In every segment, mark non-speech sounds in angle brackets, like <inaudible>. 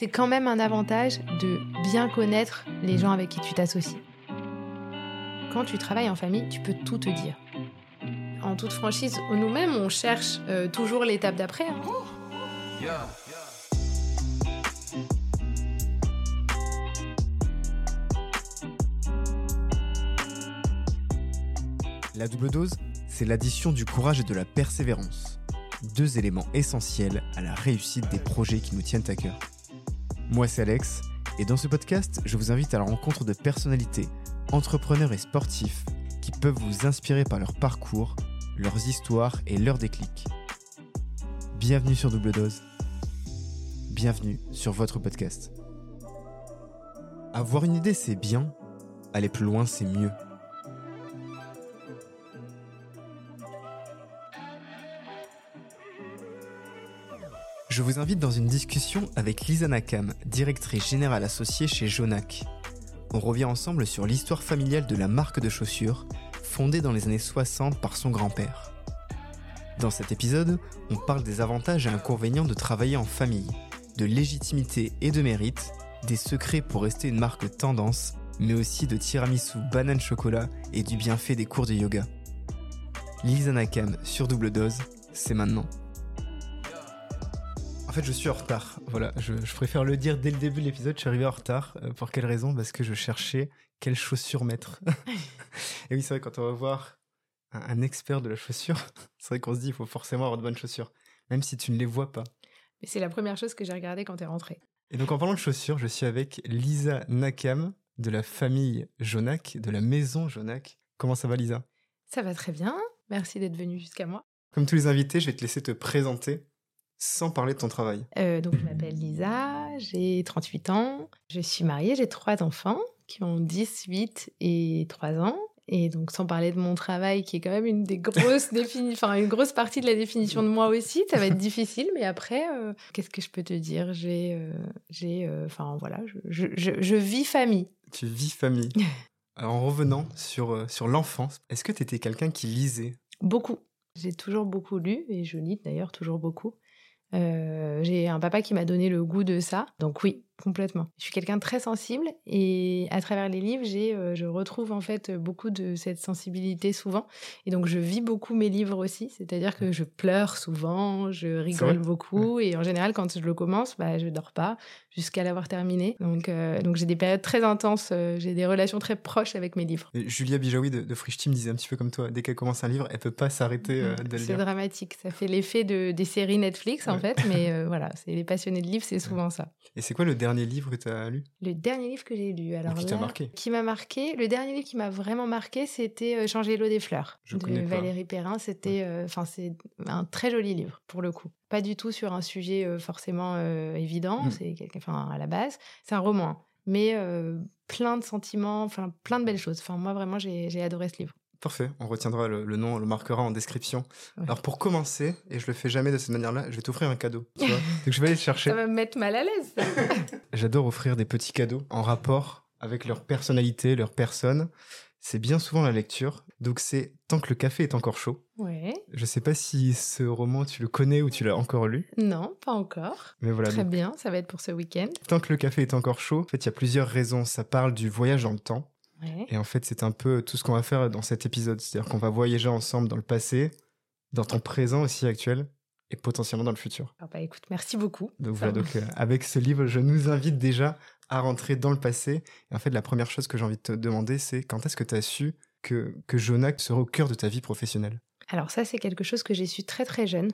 c'est quand même un avantage de bien connaître les gens avec qui tu t'associes. Quand tu travailles en famille, tu peux tout te dire. En toute franchise, nous-mêmes, on cherche euh, toujours l'étape d'après. hein. La double dose, c'est l'addition du courage et de la persévérance. Deux éléments essentiels à la réussite des projets qui nous tiennent à cœur. Moi, c'est Alex, et dans ce podcast, je vous invite à la rencontre de personnalités, entrepreneurs et sportifs qui peuvent vous inspirer par leur parcours, leurs histoires et leurs déclics. Bienvenue sur Double Dose. Bienvenue sur votre podcast. Avoir une idée, c'est bien. Aller plus loin, c'est mieux. Je vous invite dans une discussion avec Lisa Nakam, directrice générale associée chez Jonac. On revient ensemble sur l'histoire familiale de la marque de chaussures, fondée dans les années 60 par son grand-père. Dans cet épisode, on parle des avantages et inconvénients de travailler en famille, de légitimité et de mérite, des secrets pour rester une marque tendance, mais aussi de tiramisu banane chocolat et du bienfait des cours de yoga. Lisa Nakam sur double dose, c'est maintenant. En fait, je suis en retard. Voilà, je, je préfère le dire dès le début de l'épisode. Je suis arrivé en retard. Euh, pour quelle raison? Parce que je cherchais quelles chaussures mettre. <laughs> et oui, c'est vrai, quand on va voir un, un expert de la chaussure, <laughs> c'est vrai qu'on se dit il faut forcément avoir de bonnes chaussures, même si tu ne les vois pas. Mais c'est la première chose que j'ai regardée quand t'es rentrée. Et donc, en parlant de chaussures, je suis avec Lisa Nakam de la famille Jonac, de la maison Jonac. Comment ça va, Lisa? Ça va très bien. Merci d'être venu jusqu'à moi. Comme tous les invités, je vais te laisser te présenter sans parler de ton travail. Euh, donc, je m'appelle Lisa, j'ai 38 ans. Je suis mariée, j'ai trois enfants qui ont 10, 8 et 3 ans. Et donc, sans parler de mon travail, qui est quand même une des grosses <laughs> défini... enfin, une grosse partie de la définition de moi aussi, ça va être difficile. Mais après, euh, qu'est-ce que je peux te dire? J'ai, euh, j'ai, euh, enfin voilà, je, je, je, je vis famille. Tu vis famille. <laughs> Alors, en revenant sur, euh, sur l'enfance, est-ce que tu étais quelqu'un qui lisait? Beaucoup. J'ai toujours beaucoup lu et je lis d'ailleurs toujours beaucoup. Euh, j'ai un papa qui m'a donné le goût de ça, donc oui, complètement. Je suis quelqu'un de très sensible et à travers les livres, j'ai, euh, je retrouve en fait beaucoup de cette sensibilité souvent. Et donc je vis beaucoup mes livres aussi, c'est-à-dire que je pleure souvent, je rigole beaucoup et en général quand je le commence, bah, je dors pas jusqu'à l'avoir terminé. Donc, euh, donc j'ai des périodes très intenses, euh, j'ai des relations très proches avec mes livres. Et Julia Bijawi de, de Frisch Team disait un petit peu comme toi, dès qu'elle commence un livre, elle peut pas s'arrêter euh, de le C'est lire. dramatique, ça fait l'effet de, des séries Netflix en Ouais. fait, mais <laughs> voilà, c'est les passionnés de livres, c'est souvent ça. Et c'est quoi le dernier livre que tu as lu? Le dernier livre que j'ai lu, alors qui t'a là, marqué? qui m'a marqué, le dernier livre qui m'a vraiment marqué, c'était euh, Changer l'eau des fleurs Je de. Valérie Perrin. C'était, euh, enfin, c'est un très joli livre pour le coup. Pas du tout sur un sujet euh, forcément euh, évident. Mm. C'est enfin, à la base, c'est un roman, mais plein de sentiments, enfin, plein de belles choses. Enfin, moi vraiment, j'ai adoré ce livre. Parfait, on retiendra le, le nom, on le marquera en description. Ouais. Alors pour commencer, et je le fais jamais de cette manière-là, je vais t'offrir un cadeau. Tu vois <laughs> Donc je vais aller le chercher. Ça va me mettre mal à l'aise. <laughs> J'adore offrir des petits cadeaux en rapport avec leur personnalité, leur personne. C'est bien souvent la lecture. Donc c'est Tant que le café est encore chaud. ouais. Je sais pas si ce roman tu le connais ou tu l'as encore lu, Non, pas encore. mais voilà. Très donc, bien, ça va être pour ce week-end. Tant que le café est encore chaud, en fait, il y a plusieurs raisons. Ça parle du voyage dans le temps. Ouais. Et en fait, c'est un peu tout ce qu'on va faire dans cet épisode. C'est-à-dire qu'on va voyager ensemble dans le passé, dans ton présent aussi actuel, et potentiellement dans le futur. Ah bah écoute, merci beaucoup. Donc voilà, donc euh, avec ce livre, je nous invite déjà à rentrer dans le passé. Et en fait, la première chose que j'ai envie de te demander, c'est quand est-ce que tu as su que, que serait au cœur de ta vie professionnelle? Alors ça, c'est quelque chose que j'ai su très très jeune.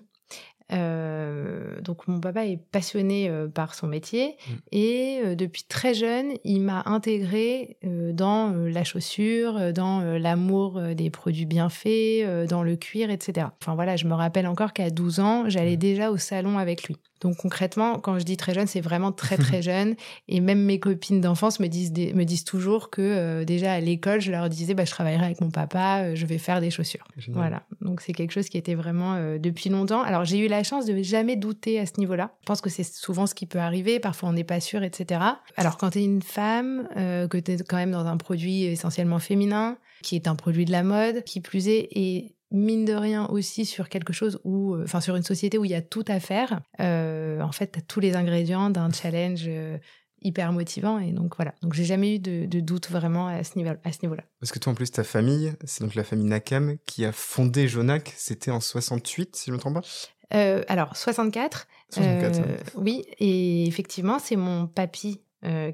Euh, donc mon papa est passionné euh, par son métier Mm. et euh, depuis très jeune, il m'a intégré dans la chaussure, dans l'amour des produits bien faits, dans le cuir, etc. Enfin voilà, je me rappelle encore qu'à 12 ans, j'allais Mm. déjà au salon avec lui. Donc concrètement, quand je dis très jeune, c'est vraiment très très <laughs> jeune. Et même mes copines d'enfance me disent des- me disent toujours que euh, déjà à l'école, je leur disais, bah, je travaillerai avec mon papa, euh, je vais faire des chaussures. Génial. Voilà, donc c'est quelque chose qui était vraiment euh, depuis longtemps. Alors j'ai eu la chance de jamais douter à ce niveau-là. Je pense que c'est souvent ce qui peut arriver, parfois on n'est pas sûr, etc. Alors quand tu es une femme, euh, que tu es quand même dans un produit essentiellement féminin, qui est un produit de la mode, qui plus est, et mine de rien aussi sur quelque chose où, euh, enfin sur une société où il y a tout à faire, euh, en fait, tu as tous les ingrédients d'un challenge euh, hyper motivant. Et donc voilà, donc j'ai jamais eu de, de, doute vraiment à ce niveau-là. Niveau Parce que toi, en plus, ta famille, c'est donc la famille Nakam qui a fondé Jonac, c'était en 68, si je ne me trompe pas? Euh, Alors, 64. 64 Oui, et effectivement, c'est mon papy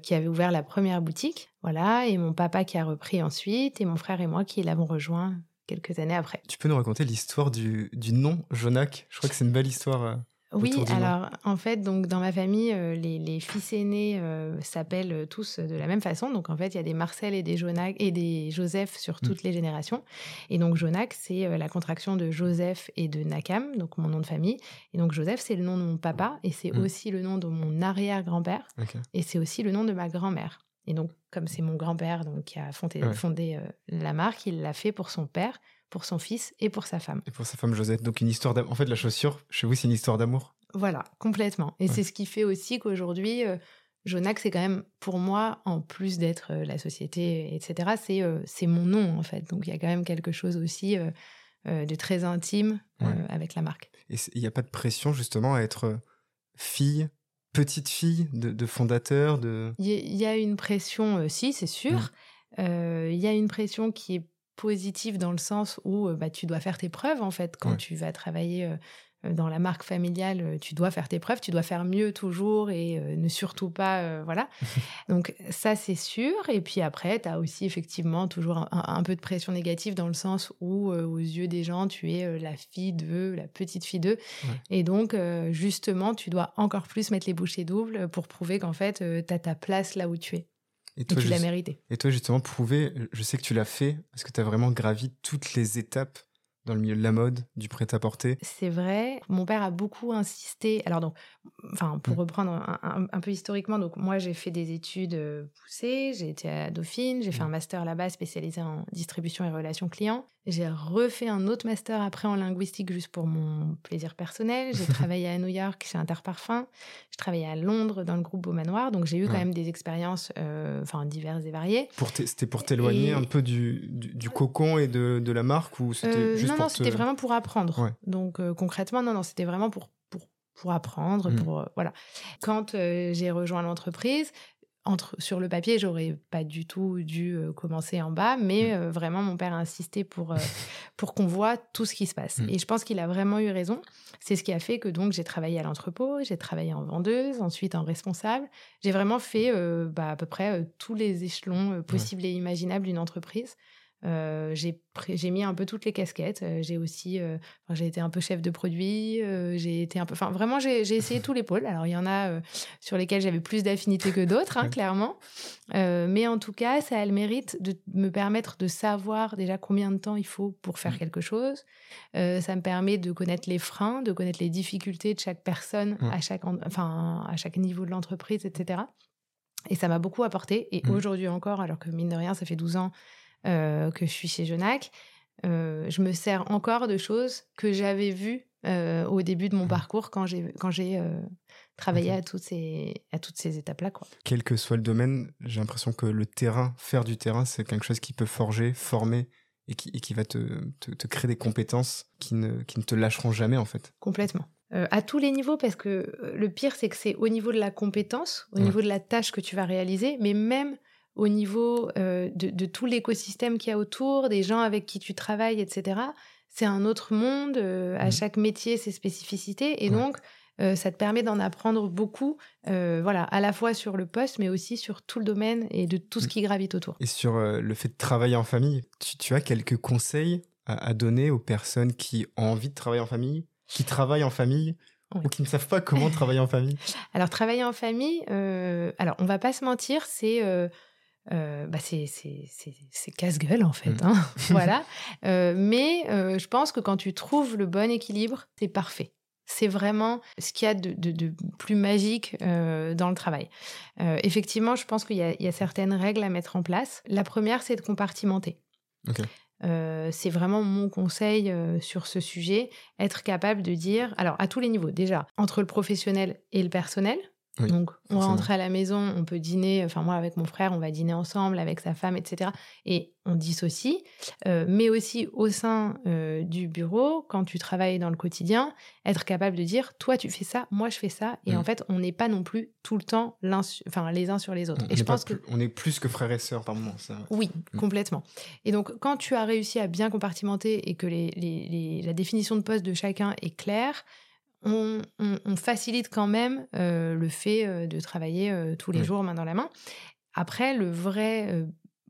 qui avait ouvert la première boutique, voilà, et mon papa qui a repris ensuite, et mon frère et moi qui l'avons rejoint quelques années après. Tu peux nous raconter l'histoire du, du nom Jonac? Je crois que c'est une belle histoire. Euh, oui, alors en fait, donc dans ma famille, euh, les, les, fils aînés euh, s'appellent tous de la même façon. Donc en fait, il y a des Marcel et des Jonac et des Joseph sur mm. toutes les générations. Et donc Jonac, c'est la contraction de Joseph et de Nakam, donc mon nom de famille. Et donc Joseph, c'est le nom de mon papa et c'est mm. aussi le nom de mon arrière-grand-père. Et c'est aussi le nom de ma grand-mère. Et donc, comme c'est mon grand-père donc, qui a fondé, fondé euh, la marque, il l'a fait pour son père, pour son fils et pour sa femme. Et pour sa femme Josette. Donc, une histoire d'amour. En fait, la chaussure, chez vous, c'est une histoire d'amour Voilà, complètement. Et c'est ce qui fait aussi qu'aujourd'hui, euh, Jonac, c'est quand même, pour moi, en plus d'être euh, la société, etc., c'est c'est mon nom, en fait. Donc, il y a quand même quelque chose aussi de très intime avec la marque. Et il n'y a pas de pression, justement, à être fille petite fille de, fondateur de... Il y, a une pression, euh, si, c'est sûr. Mmh. Euh, il y a une pression qui est positive dans le sens où euh, bah, tu dois faire tes preuves, en fait, quand tu vas travailler dans la marque familiale, euh, tu dois faire tes preuves, tu dois faire mieux toujours et euh, ne surtout pas, voilà. <laughs> Donc ça, c'est sûr. Et puis après, tu as aussi effectivement toujours un, peu de pression négative dans le sens où, aux yeux des gens, tu es la fille de, la petite fille d'eux. Et donc, justement, tu dois encore plus mettre les bouchées doubles pour prouver qu'en fait, tu as ta place là où tu es. Et, toi, tu l'as mérité. Et toi, justement, prouver, je sais que tu l'as fait, parce que tu as vraiment gravi toutes les étapes dans le milieu de la mode, du prêt-à-porter. C'est vrai. Mon père a beaucoup insisté. Alors donc, enfin, pour mmh. reprendre un, peu historiquement, donc moi j'ai fait des études euh, poussées. J'ai été à Dauphine. J'ai fait mmh. un master là-bas spécialisé en distribution et relations clients. J'ai refait un autre master après en linguistique juste pour mon plaisir personnel. J'ai <laughs> travaillé à New York chez Interparfum. Je travaillais à Londres dans le groupe Beau Manoir. Donc j'ai eu quand même des expériences euh, diverses et variées. C'était pour t'éloigner un peu du, du, cocon et de, de la marque ou c'était euh, juste Non, non, c'était vraiment pour apprendre. Donc euh, concrètement, non, non, c'était vraiment pour, pour, pour apprendre. Mmh. Pour, voilà. Quand j'ai rejoint l'entreprise, entre, sur le papier, j'aurais pas du tout dû euh, commencer en bas, mais mmh. euh, vraiment, mon père a insisté pour, euh, <laughs> pour qu'on voit tout ce qui se passe. Mmh. Et je pense qu'il a vraiment eu raison. C'est ce qui a fait que donc j'ai travaillé à l'entrepôt, j'ai travaillé en vendeuse, ensuite en responsable. J'ai vraiment fait bah, à peu près tous les échelons possibles et imaginables d'une entreprise. Euh, j'ai mis un peu toutes les casquettes. Euh, j'ai aussi, euh, j'ai été un peu chef de produit. j'ai été un peu, enfin vraiment, j'ai essayé <laughs> tous les pôles. Alors il y en a sur lesquels j'avais plus d'affinité que d'autres, hein, clairement. mais en tout cas, ça a le mérite de me permettre de savoir déjà combien de temps il faut pour faire mmh. quelque chose. ça me permet de connaître les freins, de connaître les difficultés de chaque personne à chaque, enfin à chaque niveau de l'entreprise, etc. Et ça m'a beaucoup apporté. Et mmh. aujourd'hui encore, alors que mine de rien, ça fait 12 ans que je suis chez Genac, euh, je me sers encore de choses que j'avais vues euh, au début de mon mmh. parcours quand j'ai quand j'ai travaillé à toutes ces à toutes ces étapes là quoi. Quel que soit le domaine, j'ai l'impression que le terrain, faire du terrain, c'est quelque chose qui peut forger, former et qui, et qui va te, te, créer des compétences qui ne, qui ne te lâcheront jamais en fait. Complètement. à tous les niveaux, parce que le pire, c'est que c'est au niveau de la compétence, au niveau de la tâche que tu vas réaliser, mais même au niveau euh, de, tout l'écosystème qu'il y a autour, des gens avec qui tu travailles, etc. C'est un autre monde, euh, à mmh. chaque métier ses spécificités, et donc euh, ça te permet d'en apprendre beaucoup, voilà, à la fois sur le poste, mais aussi sur tout le domaine et de tout ce mmh. qui gravite autour. Et sur le fait de travailler en famille, tu, as quelques conseils à, donner aux personnes qui ont envie de travailler en famille, qui travaillent en famille ou qui ne savent pas comment travailler en famille? <laughs> Alors, travailler en famille, alors on va pas se mentir, c'est euh, bah c'est casse-gueule en fait. mmh. hein, <laughs> <laughs> voilà. Euh, mais euh, je pense que quand tu trouves le bon équilibre, c'est parfait. C'est vraiment ce qu'il y a de, de, de, plus magique dans le travail. Effectivement, je pense qu'il y, y, a certaines règles à mettre en place. La première, c'est de compartimenter. Okay. Euh, c'est vraiment mon conseil euh, sur ce sujet, être capable de dire, alors à tous les niveaux, déjà, entre le professionnel et le personnel, Donc, on forcément. rentre à la maison, on peut dîner. Enfin, moi, avec mon frère, on va dîner ensemble avec sa femme, etc. Et on dissocie. Euh, mais aussi au sein euh, du bureau, quand tu travailles dans le quotidien, être capable de dire toi, tu fais ça, moi, je fais ça. Et Mm. en fait, on n'est pas non plus tout le temps enfin, les uns sur les autres. On et je pense que plus- on est plus que frères et sœurs par moment. Ça. oui, Mm. complètement. Et donc, quand tu as réussi à bien compartimenter et que les, les- les- la définition de poste de chacun est claire, on, on- on facilite quand même euh, le fait euh, de travailler euh, tous les Oui. jours main dans la main. Après, le vrai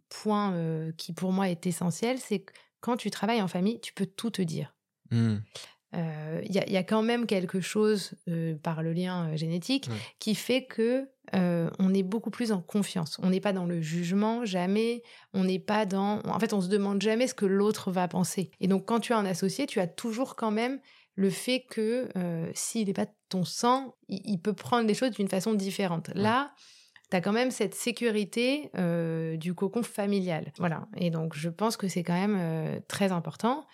point qui pour moi est essentiel, c'est que quand tu travailles en famille, tu peux tout te dire. Euh, Il y, a- il y a quand même quelque chose euh, par le lien euh, génétique Ouais. qui fait que on est beaucoup plus en confiance. On n'est pas dans le jugement, jamais. On n'est pas dans. En fait, on se demande jamais ce que l'autre va penser. Et donc, quand tu as un associé, tu as toujours quand même le fait que euh, s'il n'est pas de ton sang, il, il peut prendre les choses d'une façon différente. Là. Tu as quand même cette sécurité euh, du cocon familial. Voilà. Et donc, je pense que c'est quand même euh, très important.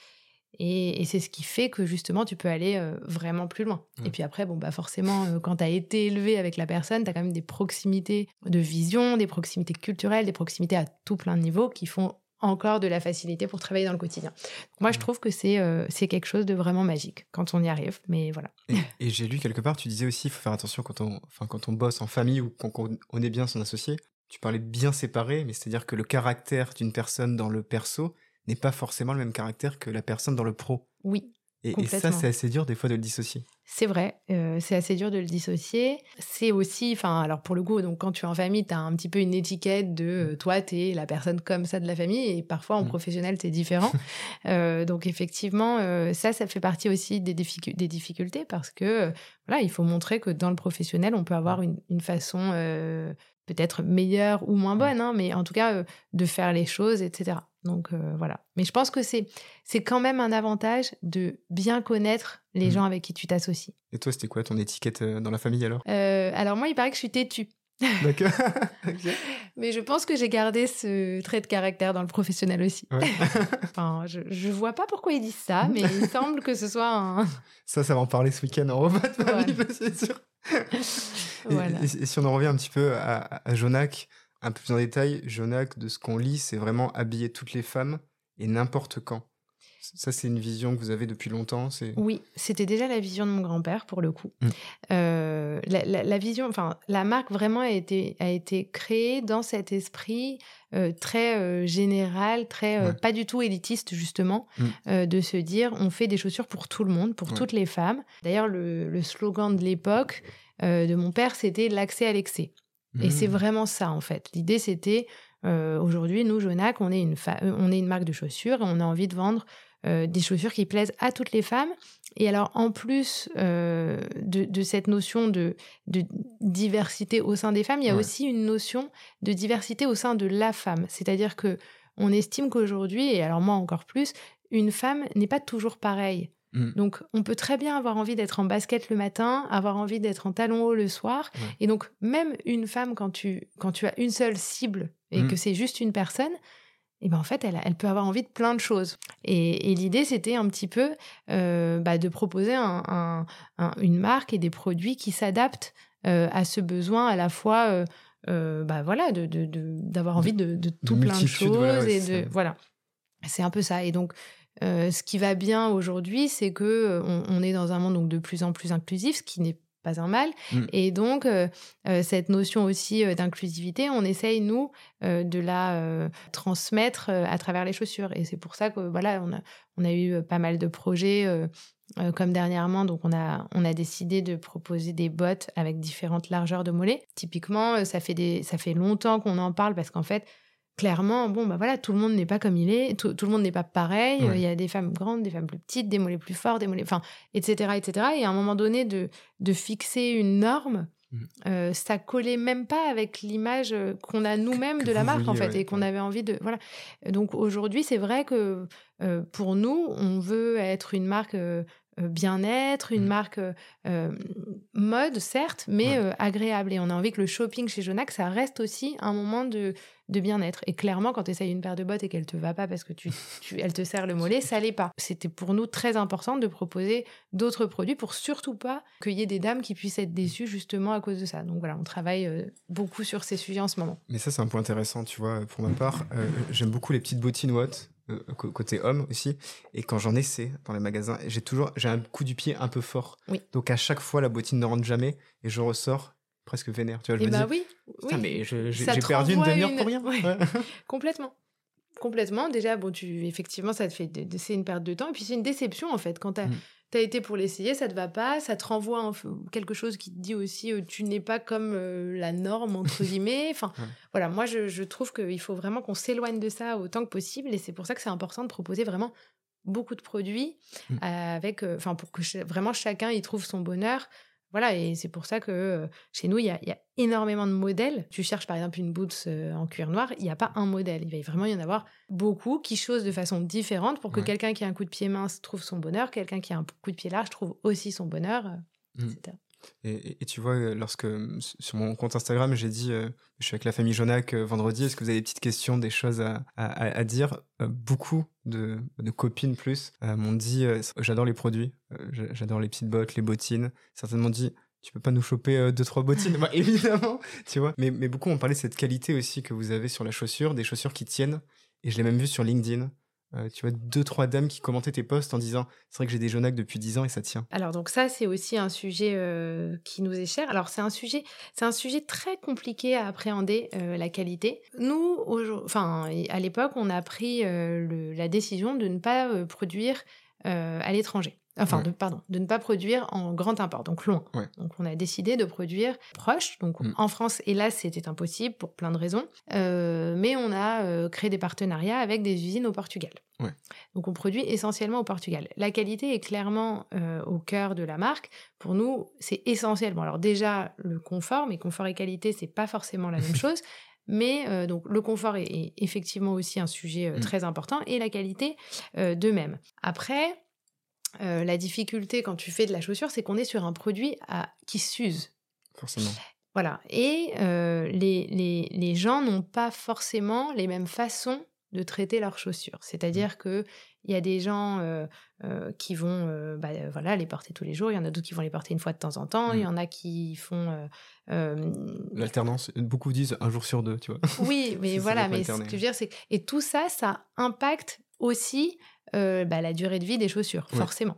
Et, et c'est ce qui fait que justement, tu peux aller vraiment plus loin. Et puis après, bon, bah forcément, quand tu as été élevé avec la personne, tu as quand même des proximités de vision, des proximités culturelles, des proximités à tout plein de niveaux qui font encore de la facilité pour travailler dans le quotidien. Moi, je trouve que c'est euh, c'est quelque chose de vraiment magique quand on y arrive. Mais voilà. Et, et j'ai lu quelque part, tu disais aussi, il faut faire attention quand on, enfin, quand on bosse en famille ou quand on, est bien son associé. Tu parlais de bien séparer, mais c'est-à-dire que le caractère d'une personne dans le perso n'est pas forcément le même caractère que la personne dans le pro. Oui, Et, et ça, c'est assez dur des fois de le dissocier. C'est vrai, euh, c'est assez dur de le dissocier. C'est aussi, enfin, alors pour le coup, donc quand tu es en famille, tu as un petit peu une étiquette de euh, toi, tu es la personne comme ça de la famille, et parfois en Mm. professionnel, c'est différent. <laughs> Euh, donc effectivement, ça, ça fait partie aussi des, difficu- des difficultés parce que, voilà, il faut montrer que dans le professionnel, on peut avoir une, une façon peut-être meilleure ou moins bonne, hein, mais en tout cas, de faire les choses, etc. Donc euh, voilà. Mais je pense que c'est c'est quand même un avantage de bien connaître les Mm. gens avec qui tu t'associes. Et toi, c'était quoi ton étiquette euh, dans la famille alors? Euh, alors moi, il paraît que je suis têtue. <laughs> D'accord. <laughs> Mais je pense que j'ai gardé ce trait de caractère dans le professionnel aussi. Ouais. <laughs> Enfin, je, je vois pas pourquoi ils disent ça, mais il semble que ce soit un... Ça, ça va en parler ce week-end en repas de famille, c'est sûr. Et- Voilà. Et, et si on en revient un petit peu à, à Jonac, un peu plus en détail, Jonac, de ce qu'on lit, c'est vraiment habiller toutes les femmes et n'importe quand. Ça, c'est une vision que vous avez depuis longtemps. C'est Oui, c'était déjà la vision de mon grand-père pour le coup. Mm. Euh, la, la- la vision, enfin, la marque vraiment a été, a été créée dans cet esprit euh, très euh, général, très Ouais. pas du tout élitiste justement, Mm. de se dire on fait des chaussures pour tout le monde, pour Ouais. toutes les femmes. D'ailleurs, le, le slogan de l'époque de mon père, c'était l'accès à l'excès. Et c'est vraiment ça, en fait. L'idée, c'était, euh, aujourd'hui, nous, Jonac, on est, une fa- euh, on est une marque de chaussures et on a envie de vendre euh, des chaussures qui plaisent à toutes les femmes. Et alors, en plus euh, de, de cette notion de, de diversité au sein des femmes, il y a Ouais. aussi une notion de diversité au sein de la femme. C'est-à-dire que on estime qu'aujourd'hui, et alors moi encore plus, une femme n'est pas toujours pareille. Mm. Donc, on peut très bien avoir envie d'être en basket le matin, avoir envie d'être en talon haut le soir. Ouais. Et donc, même une femme, quand tu, quand tu as une seule cible et Mm. que c'est juste une personne, et ben en fait, elle, elle peut avoir envie de plein de choses. Et, et l'idée, c'était un petit peu euh, bah, de proposer un- un- un- une marque et des produits qui s'adaptent euh, à ce besoin à la fois, euh, euh, bah voilà, de, de- de- d'avoir envie de, tout plein de choses voilà, ouais, et de voilà. C'est un peu ça. Et donc, euh, ce qui va bien aujourd'hui, c'est que euh, on, on est dans un monde donc de plus en plus inclusif, ce qui n'est pas un mal. Mm. Et donc, euh, cette notion aussi d'inclusivité, on essaye, nous, de la transmettre à travers les chaussures. Et c'est pour ça que, voilà, on a, on a eu pas mal de projets, euh, comme dernièrement. Donc, on a, on a décidé de proposer des bottes avec différentes largeurs de mollets. Typiquement, ça fait, des, ça fait longtemps qu'on en parle parce qu'en fait, clairement, bon, bah voilà, tout le monde n'est pas comme il est, tout, tout le monde n'est pas pareil. Ouais. Il y a des femmes grandes, des femmes plus petites, des mollets plus forts, des mollets, enfin, etc., etc. Et à un moment donné, de, de fixer une norme, Mhm. euh, ça collait même pas avec l'image euh, qu'on a nous-mêmes de la marque, en fait, ouais, et qu'on ouais. avait envie de, voilà. Donc aujourd'hui, c'est vrai que euh, pour nous, on veut être une marque. Euh, bien-être, une Mmh. marque mode, certes, mais Ouais. agréable. Et on a envie que le shopping chez Jonac, ça reste aussi un moment de, de bien-être. Et clairement, quand tu essayes une paire de bottes et qu'elle te va pas parce que tu, tu- elle te serre le <laughs> mollet, ça l'est pas. C'était pour nous très important de proposer d'autres produits pour surtout pas qu'il y ait des dames qui puissent être déçues justement à cause de ça. Donc voilà, on travaille euh, beaucoup sur ces sujets en ce moment. Mais ça, c'est un point intéressant, tu vois, pour ma part. Euh, J'aime beaucoup les petites bottines euh, côté homme aussi. Et quand j'en essaie dans les magasins, j'ai toujours j'ai un coup du pied un peu fort. Oui. Donc à chaque fois, la bottine ne rentre jamais et je ressors presque vénère. Tu vois, je Et me bah dis, oui, oui. mais j'ai perdu une demi-heure une- pour rien. Ouais. Ouais. <laughs> Complètement. Complètement. Déjà, bon, tu, effectivement, ça te fait, c'est une perte de temps. Et puis, c'est une déception, en fait. Quand tu as, Mm. été pour l'essayer, ça te va pas, ça te renvoie quelque chose qui te dit aussi, euh, tu n'es pas comme euh, la norme, entre guillemets. <laughs> Enfin, Ouais. voilà, moi, je, je trouve qu'il faut vraiment qu'on s'éloigne de ça autant que possible. Et c'est pour ça que c'est important de proposer vraiment beaucoup de produits Mm. euh, avec, enfin, pour que vraiment chacun y trouve son bonheur. Voilà, et c'est pour ça que chez nous, il y, a, il y a énormément de modèles. Tu cherches par exemple une boots euh, en cuir noir, il n'y a pas un modèle. Il va vraiment y en avoir beaucoup qui chosent de façon différente pour que Ouais. quelqu'un qui a un coup de pied mince trouve son bonheur, quelqu'un qui a un coup de pied large trouve aussi son bonheur, euh, Mm. etc. Et, tu vois, euh, lorsque euh, sur mon compte Instagram, j'ai dit euh, je suis avec la famille Jonac vendredi, est-ce que vous avez des petites questions, des choses à, dire? Beaucoup de, copines plus m'ont dit j'adore les produits, j'a- j'adore les petites bottes, les bottines. Certaines m'ont dit tu peux pas nous choper deux trois bottines? <laughs> Évidemment, tu vois. Mais, mais beaucoup ont parlé de cette qualité aussi que vous avez sur la chaussure, des chaussures qui tiennent. Et je l'ai même vu sur LinkedIn. Euh, tu vois, deux, trois dames qui commentaient tes posts en disant c'est vrai que j'ai des Jonac depuis 10 ans et ça tient. Alors donc ça c'est aussi un sujet euh, qui nous est cher. Alors c'est un sujet c'est un sujet très compliqué à appréhender euh, la qualité. Nous enfin à l'époque on a pris la décision de ne pas produire à l'étranger. Enfin, Ouais. de, pardon, de ne pas produire en grand import, donc loin. Ouais. Donc, on a décidé de produire proche. Donc, Mm. en France, hélas, c'était impossible pour plein de raisons. Euh, mais on a euh, créé des partenariats avec des usines au Portugal. Ouais. Donc, on produit essentiellement au Portugal. La qualité est clairement euh, au cœur de la marque. Pour nous, c'est essentiel. Bon, alors déjà, le confort, mais confort et qualité, c'est pas forcément la même <laughs> chose. Mais euh, donc le confort est, est effectivement aussi un sujet euh, Mm. très important et la qualité euh, de même. Après, euh, la difficulté quand tu fais de la chaussure, c'est qu'on est sur un produit à- qui s'use. Forcément. Voilà. Et euh, les, les, les gens n'ont pas forcément les mêmes façons de traiter leurs chaussures. C'est-à-dire que il y a des gens euh, euh, qui vont bah, voilà, les porter tous les jours, il y en a d'autres qui vont les porter une fois de temps en temps, il y Mm. en a qui font... L'alternance, beaucoup disent un jour sur deux, tu vois. oui, mais <laughs> voilà, mais ce que je veux dire, c'est... Et tout ça, ça impacte aussi euh, bah, la durée de vie des chaussures, Ouais. forcément.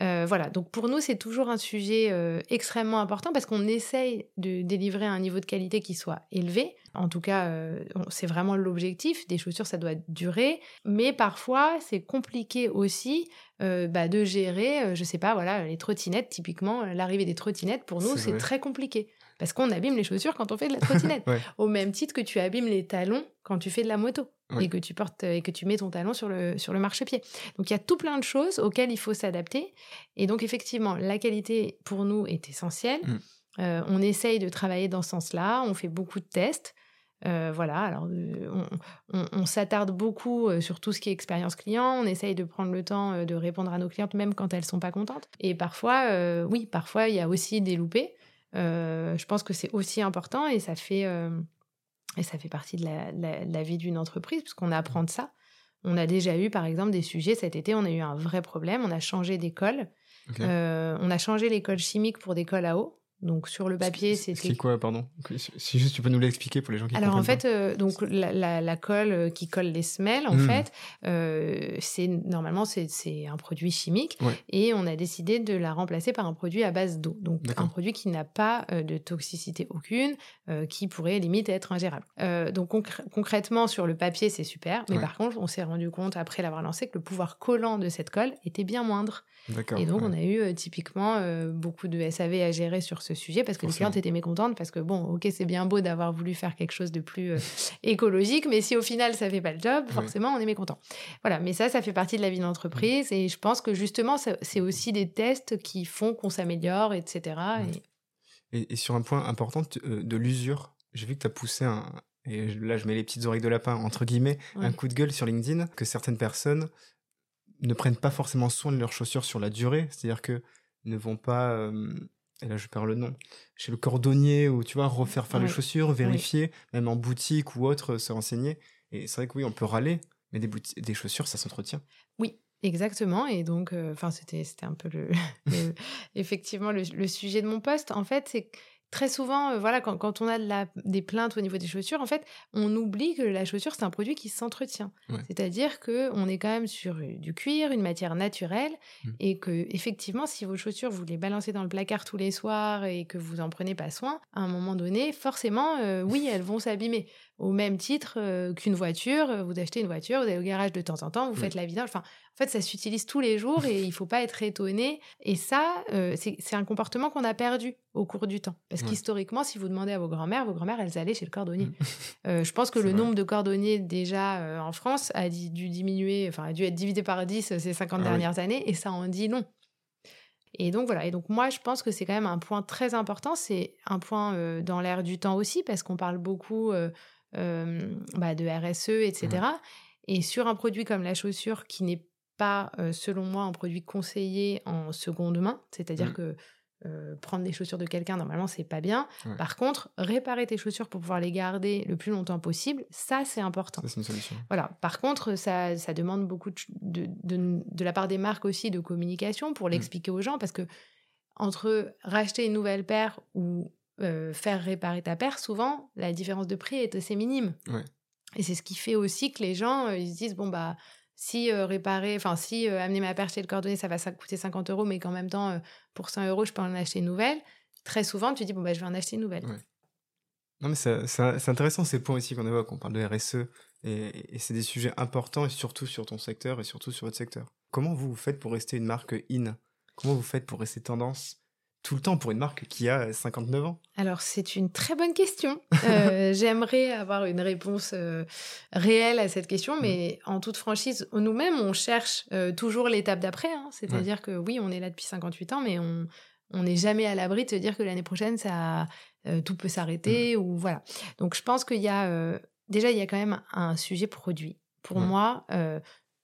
Euh, voilà, donc pour nous, c'est toujours un sujet euh, extrêmement important parce qu'on essaye de délivrer un niveau de qualité qui soit élevé. En tout cas, euh, c'est vraiment l'objectif. Des chaussures, ça doit durer. Mais parfois, c'est compliqué aussi euh, bah, de gérer, euh, je sais pas, voilà, les trottinettes, typiquement, l'arrivée des trottinettes, pour nous, C'est très compliqué. Parce qu'on abîme les chaussures quand on fait de la <laughs> trottinette. Ouais. Au même titre que tu abîmes les talons quand tu fais de la moto. Ouais. Et que tu portes et que tu mets ton talon sur le, sur le marchepied. Donc il y a tout plein de choses auxquelles il faut s'adapter. Et donc effectivement, la qualité pour nous est essentielle. Mm. Euh, on essaye de travailler dans ce sens-là. On fait beaucoup de tests. Euh, voilà, alors euh, on, on- on s'attarde beaucoup euh, sur tout ce qui est expérience client. On essaye de prendre le temps de répondre à nos clientes, même quand elles sont pas contentes. Et parfois, euh, oui, parfois il y a aussi des loupés. Euh, je pense que c'est aussi important et ça fait et ça fait partie de la, la- la vie d'une entreprise puisqu'on apprend de ça. On a déjà eu, par exemple, des sujets cet été. On a eu un vrai problème. On a changé d'école. On a changé l'école chimique pour des cols à eau. Donc sur le papier, C'est- C'est quoi, pardon Si- juste tu peux nous l'expliquer pour les gens qui alors en fait, euh, donc la, la- la colle euh, qui colle les semelles, en Mm. fait, euh, c'est normalement c'est un produit chimique Ouais. et on a décidé de la remplacer par un produit à base d'eau, donc un produit qui n'a pas euh, de toxicité aucune, qui pourrait limite être ingérable. Donc concr- concrètement sur le papier c'est super, mais Ouais. par contre on s'est rendu compte après l'avoir lancé que le pouvoir collant de cette colle était bien moindre. Et donc, ouais. on a eu euh, typiquement euh, beaucoup de SAV à gérer sur ce sujet parce que les clientes étaient mécontentes parce que, bon, ok, c'est bien beau d'avoir voulu faire quelque chose de plus euh, <laughs> écologique, mais si au final ça fait pas le job, Ouais. forcément, on est mécontent. Voilà, mais ça, ça fait partie de la vie d'entreprise et je pense que justement, c'est aussi des tests qui font qu'on s'améliore, etc. Et- Et, et sur un point important euh, de l'usure, j'ai vu que tu as poussé un. Et là, je mets les petites oreilles de lapin, entre guillemets, Ouais. un coup de gueule sur LinkedIn que certaines personnes ne prennent pas forcément soin de leurs chaussures sur la durée, c'est-à-dire que ne vont pas, et là je perds le nom, chez le cordonnier ou tu vois refaire faire les chaussures, vérifier, même en boutique ou autre, se renseigner. Et c'est vrai que oui, on peut râler, mais des, des chaussures, ça s'entretient. Oui, Exactement, et donc, enfin, c'était, c'était un peu <laughs> le, effectivement le, le, sujet de mon poste. En fait, c'est très souvent, euh, voilà, quand, quand on a de la, des plaintes au niveau des chaussures, en fait, on oublie que la chaussure, c'est un produit qui s'entretient. C'est-à-dire qu'on est quand même sur euh, du cuir, une matière naturelle, mmh. et que effectivement, si vos chaussures, vous les balancez dans le placard tous les soirs et que vous en prenez pas soin, à un moment donné, forcément, euh, oui, <laughs> elles vont s'abîmer. Au même titre qu'une voiture, vous achetez une voiture, vous allez au garage de temps en temps, vous faites la vidange. Enfin, en fait, ça s'utilise tous les jours et il faut pas être étonné. Et ça, c'est un comportement qu'on a perdu au cours du temps. Parce qu'historiquement, si vous demandez à vos grands-mères, vos grands-mères, elles allaient chez le cordonnier. <laughs> Mm. Euh, je pense que le nombre de cordonniers déjà euh, en France a dû diminuer, enfin a dû être divisé par 10 euh, ces 50 ah dernières années, et ça en dit non. Et donc voilà, et donc moi je pense que c'est quand même un point très important, c'est un point dans l'air du temps aussi, parce qu'on parle beaucoup bah, de RSE, etc. Et sur un produit comme la chaussure qui n'est pas, selon moi, un produit conseillé en seconde main, c'est-à-dire mm. que euh, prendre des chaussures de quelqu'un, normalement, c'est pas bien. Par contre, réparer tes chaussures pour pouvoir les garder le plus longtemps possible, ça, c'est important. c'est une solution. Voilà. Par contre, ça, ça demande beaucoup de, de, la part des marques aussi de communication pour mmh. l'expliquer aux gens parce que entre racheter une nouvelle paire ou euh, faire réparer ta paire, souvent, la différence de prix est assez minime. Et c'est ce qui fait aussi que les gens, euh, ils se disent, bon, bah, si réparer, enfin si amener ma paire chez le cordonnier, ça va coûter 50 euros, mais qu'en même temps, pour 100 euros, je peux en acheter une nouvelle. Très souvent, tu dis, bon, bah, je vais en acheter une nouvelle. Non, mais c'est intéressant ces points ici qu'on évoque. On parle de RSE et, c'est des sujets importants et surtout sur ton secteur et surtout sur votre secteur. Comment vous, vous faites pour rester une marque in? Comment vous faites pour rester tendance? Tout le temps pour une marque qui a 59 ans Alors, c'est une très bonne question. Euh, <laughs> j'aimerais avoir une réponse euh, réelle à cette question, mais mm. en toute franchise, nous-mêmes, on cherche euh, toujours l'étape d'après. Hein. C'est-à-dire que oui, on est là depuis 58 ans, mais on n'est jamais à l'abri de se dire que l'année prochaine, ça, tout peut s'arrêter. Mm. ou voilà. Donc, je pense qu'il y a... déjà, il y a quand même un sujet produit. Pour moi,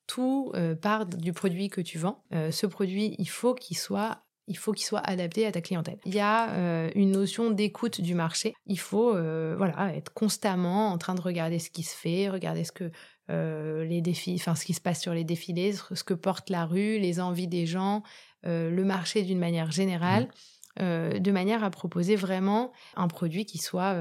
tout part du produit que tu vends. ce produit, il faut qu'il soit il faut qu'il soit adapté à ta clientèle. Il y a euh, une notion d'écoute du marché. Il faut euh, voilà être constamment en train de regarder ce qui se fait, regarder ce que euh, les défis, enfin ce qui se passe sur les défilés, ce que porte la rue, les envies des gens, le marché d'une manière générale. Mmh. de manière à proposer vraiment un produit qui soit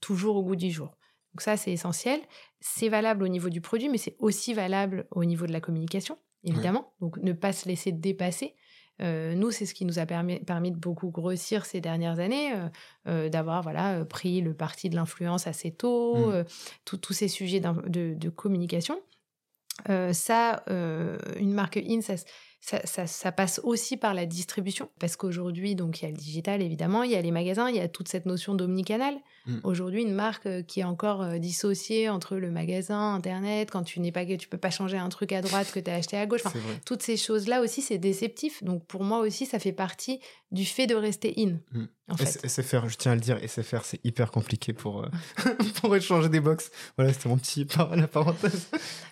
toujours au goût du jour. Donc ça, c'est essentiel. C'est valable au niveau du produit, mais c'est aussi valable au niveau de la communication, évidemment. Donc ne pas se laisser dépasser. Euh, nous, c'est ce qui nous a permis, permis, de beaucoup grossir ces dernières années, euh, euh, d'avoir voilà pris le parti de l'influence assez tôt, mmh. tous ces sujets de, de, communication. ça, une marque in, ça, ça, passe aussi par la distribution. Parce qu'aujourd'hui, donc, il y a le digital, évidemment, il y a les magasins, il y a toute cette notion d'omnicanal. Mm. Aujourd'hui, une marque euh, qui est encore euh, dissociée entre le magasin, Internet, quand tu n'es pas, tu peux pas changer un truc à droite que tu as acheté à gauche. toutes ces choses-là aussi, c'est déceptif. Donc, pour moi aussi, ça fait partie du fait de rester in. Mm. En fait. SFR, je tiens à le dire, SFR, c'est hyper compliqué pour, euh, <laughs> <laughs> pour échanger des box. Voilà, c'était mon petit <laughs> la parenthèse.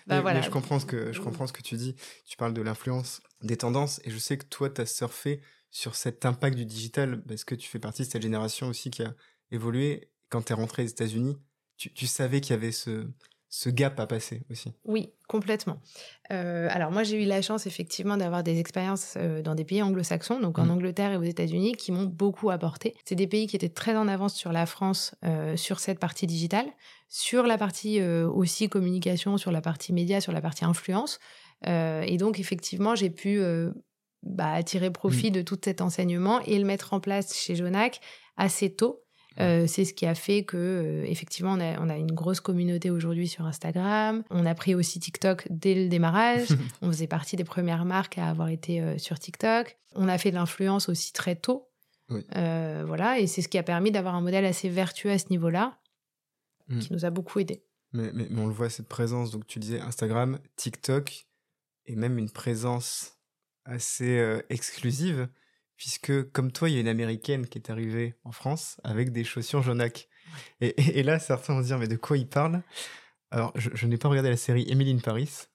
bah, voilà. je, comprends ce que, je comprends ce que tu dis. Tu parles de l'influence des tendances. Et je sais que toi, tu as surfé sur cet impact du digital parce que tu fais partie de cette génération aussi qui a évolué. Quand tu es rentré aux États-Unis, tu, savais qu'il y avait ce, ce gap à passer aussi. Oui, complètement. Euh, alors moi, j'ai eu la chance effectivement d'avoir des expériences euh, dans des pays anglo-saxons, donc en mmh. Angleterre et aux États-Unis, qui m'ont beaucoup apporté. C'est des pays qui étaient très en avance sur la France euh, sur cette partie digitale, sur la partie aussi communication, sur la partie média, sur la partie influence. Et donc, effectivement, j'ai pu bah, tirer profit mmh. de tout cet enseignement et le mettre en place chez Jonac assez tôt. Euh, c'est ce qui a fait que, effectivement, on a, on a, une grosse communauté aujourd'hui sur Instagram. On a pris aussi TikTok dès le démarrage. <laughs> on faisait partie des premières marques à avoir été sur TikTok. On a fait de l'influence aussi très tôt. voilà, et c'est ce qui a permis d'avoir un modèle assez vertueux à ce niveau-là, mmh. qui nous a beaucoup aidé. Mais, mais, on le voit, cette présence. Donc, tu disais Instagram, TikTok et même une présence assez euh, exclusive, puisque comme toi, il y a une américaine qui est arrivée en France avec des chaussures Jonac. Et, et, là, certains vont se dire, mais de quoi il parle? Alors, je, n'ai pas regardé la série Emily in Paris,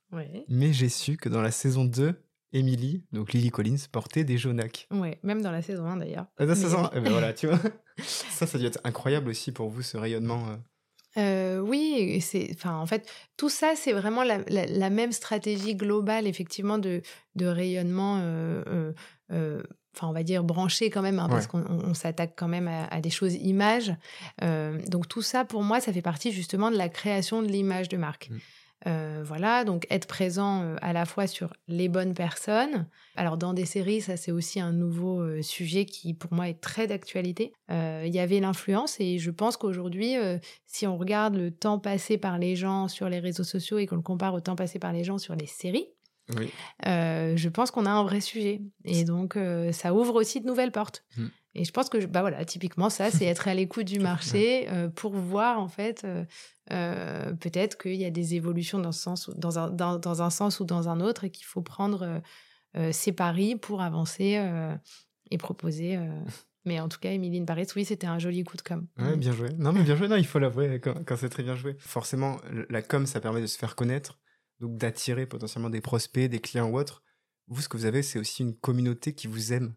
mais j'ai su que dans la saison 2, Emily, donc Lily Collins, portait des Jonak. Ouais, même dans la saison 1 d'ailleurs. Ah, dans la saison 1 eh ben voilà, tu vois. <laughs> ça, ça doit être incroyable aussi pour vous, ce rayonnement. Euh. Euh, oui, c'est, enfin, en fait, tout ça, c'est vraiment la, la, même stratégie globale, effectivement, de, de rayonnement, euh, enfin, on va dire branché quand même, hein, parce qu'on s'attaque quand même à, des choses images. donc, tout ça, pour moi, ça fait partie justement de la création de l'image de marque. Mmh. Euh, voilà, donc être présent euh, à la fois sur les bonnes personnes. Alors dans des séries, ça c'est aussi un nouveau euh, sujet qui pour moi est très d'actualité. Il y avait l'influence et je pense qu'aujourd'hui, si on regarde le temps passé par les gens sur les réseaux sociaux et qu'on le compare au temps passé par les gens sur les séries, je pense qu'on a un vrai sujet. Et donc ça ouvre aussi de nouvelles portes. Mmh. Et je pense que, bah voilà, typiquement, ça, c'est être à l'écoute du <laughs> marché pour voir, en fait, euh, peut-être qu'il y a des évolutions dans, ce sens, dans, un, dans, un sens ou dans un autre et qu'il faut prendre euh, euh, ses paris pour avancer et proposer. <laughs> Mais en tout cas, Emilie Paris, oui, c'était un joli coup de com. Ouais, bien joué. Non, mais bien joué. Non, il faut l'avouer quand, quand c'est très bien joué. Forcément, la com, ça permet de se faire connaître, donc d'attirer potentiellement des prospects, des clients ou autres. Vous, ce que vous avez, c'est aussi une communauté qui vous aime.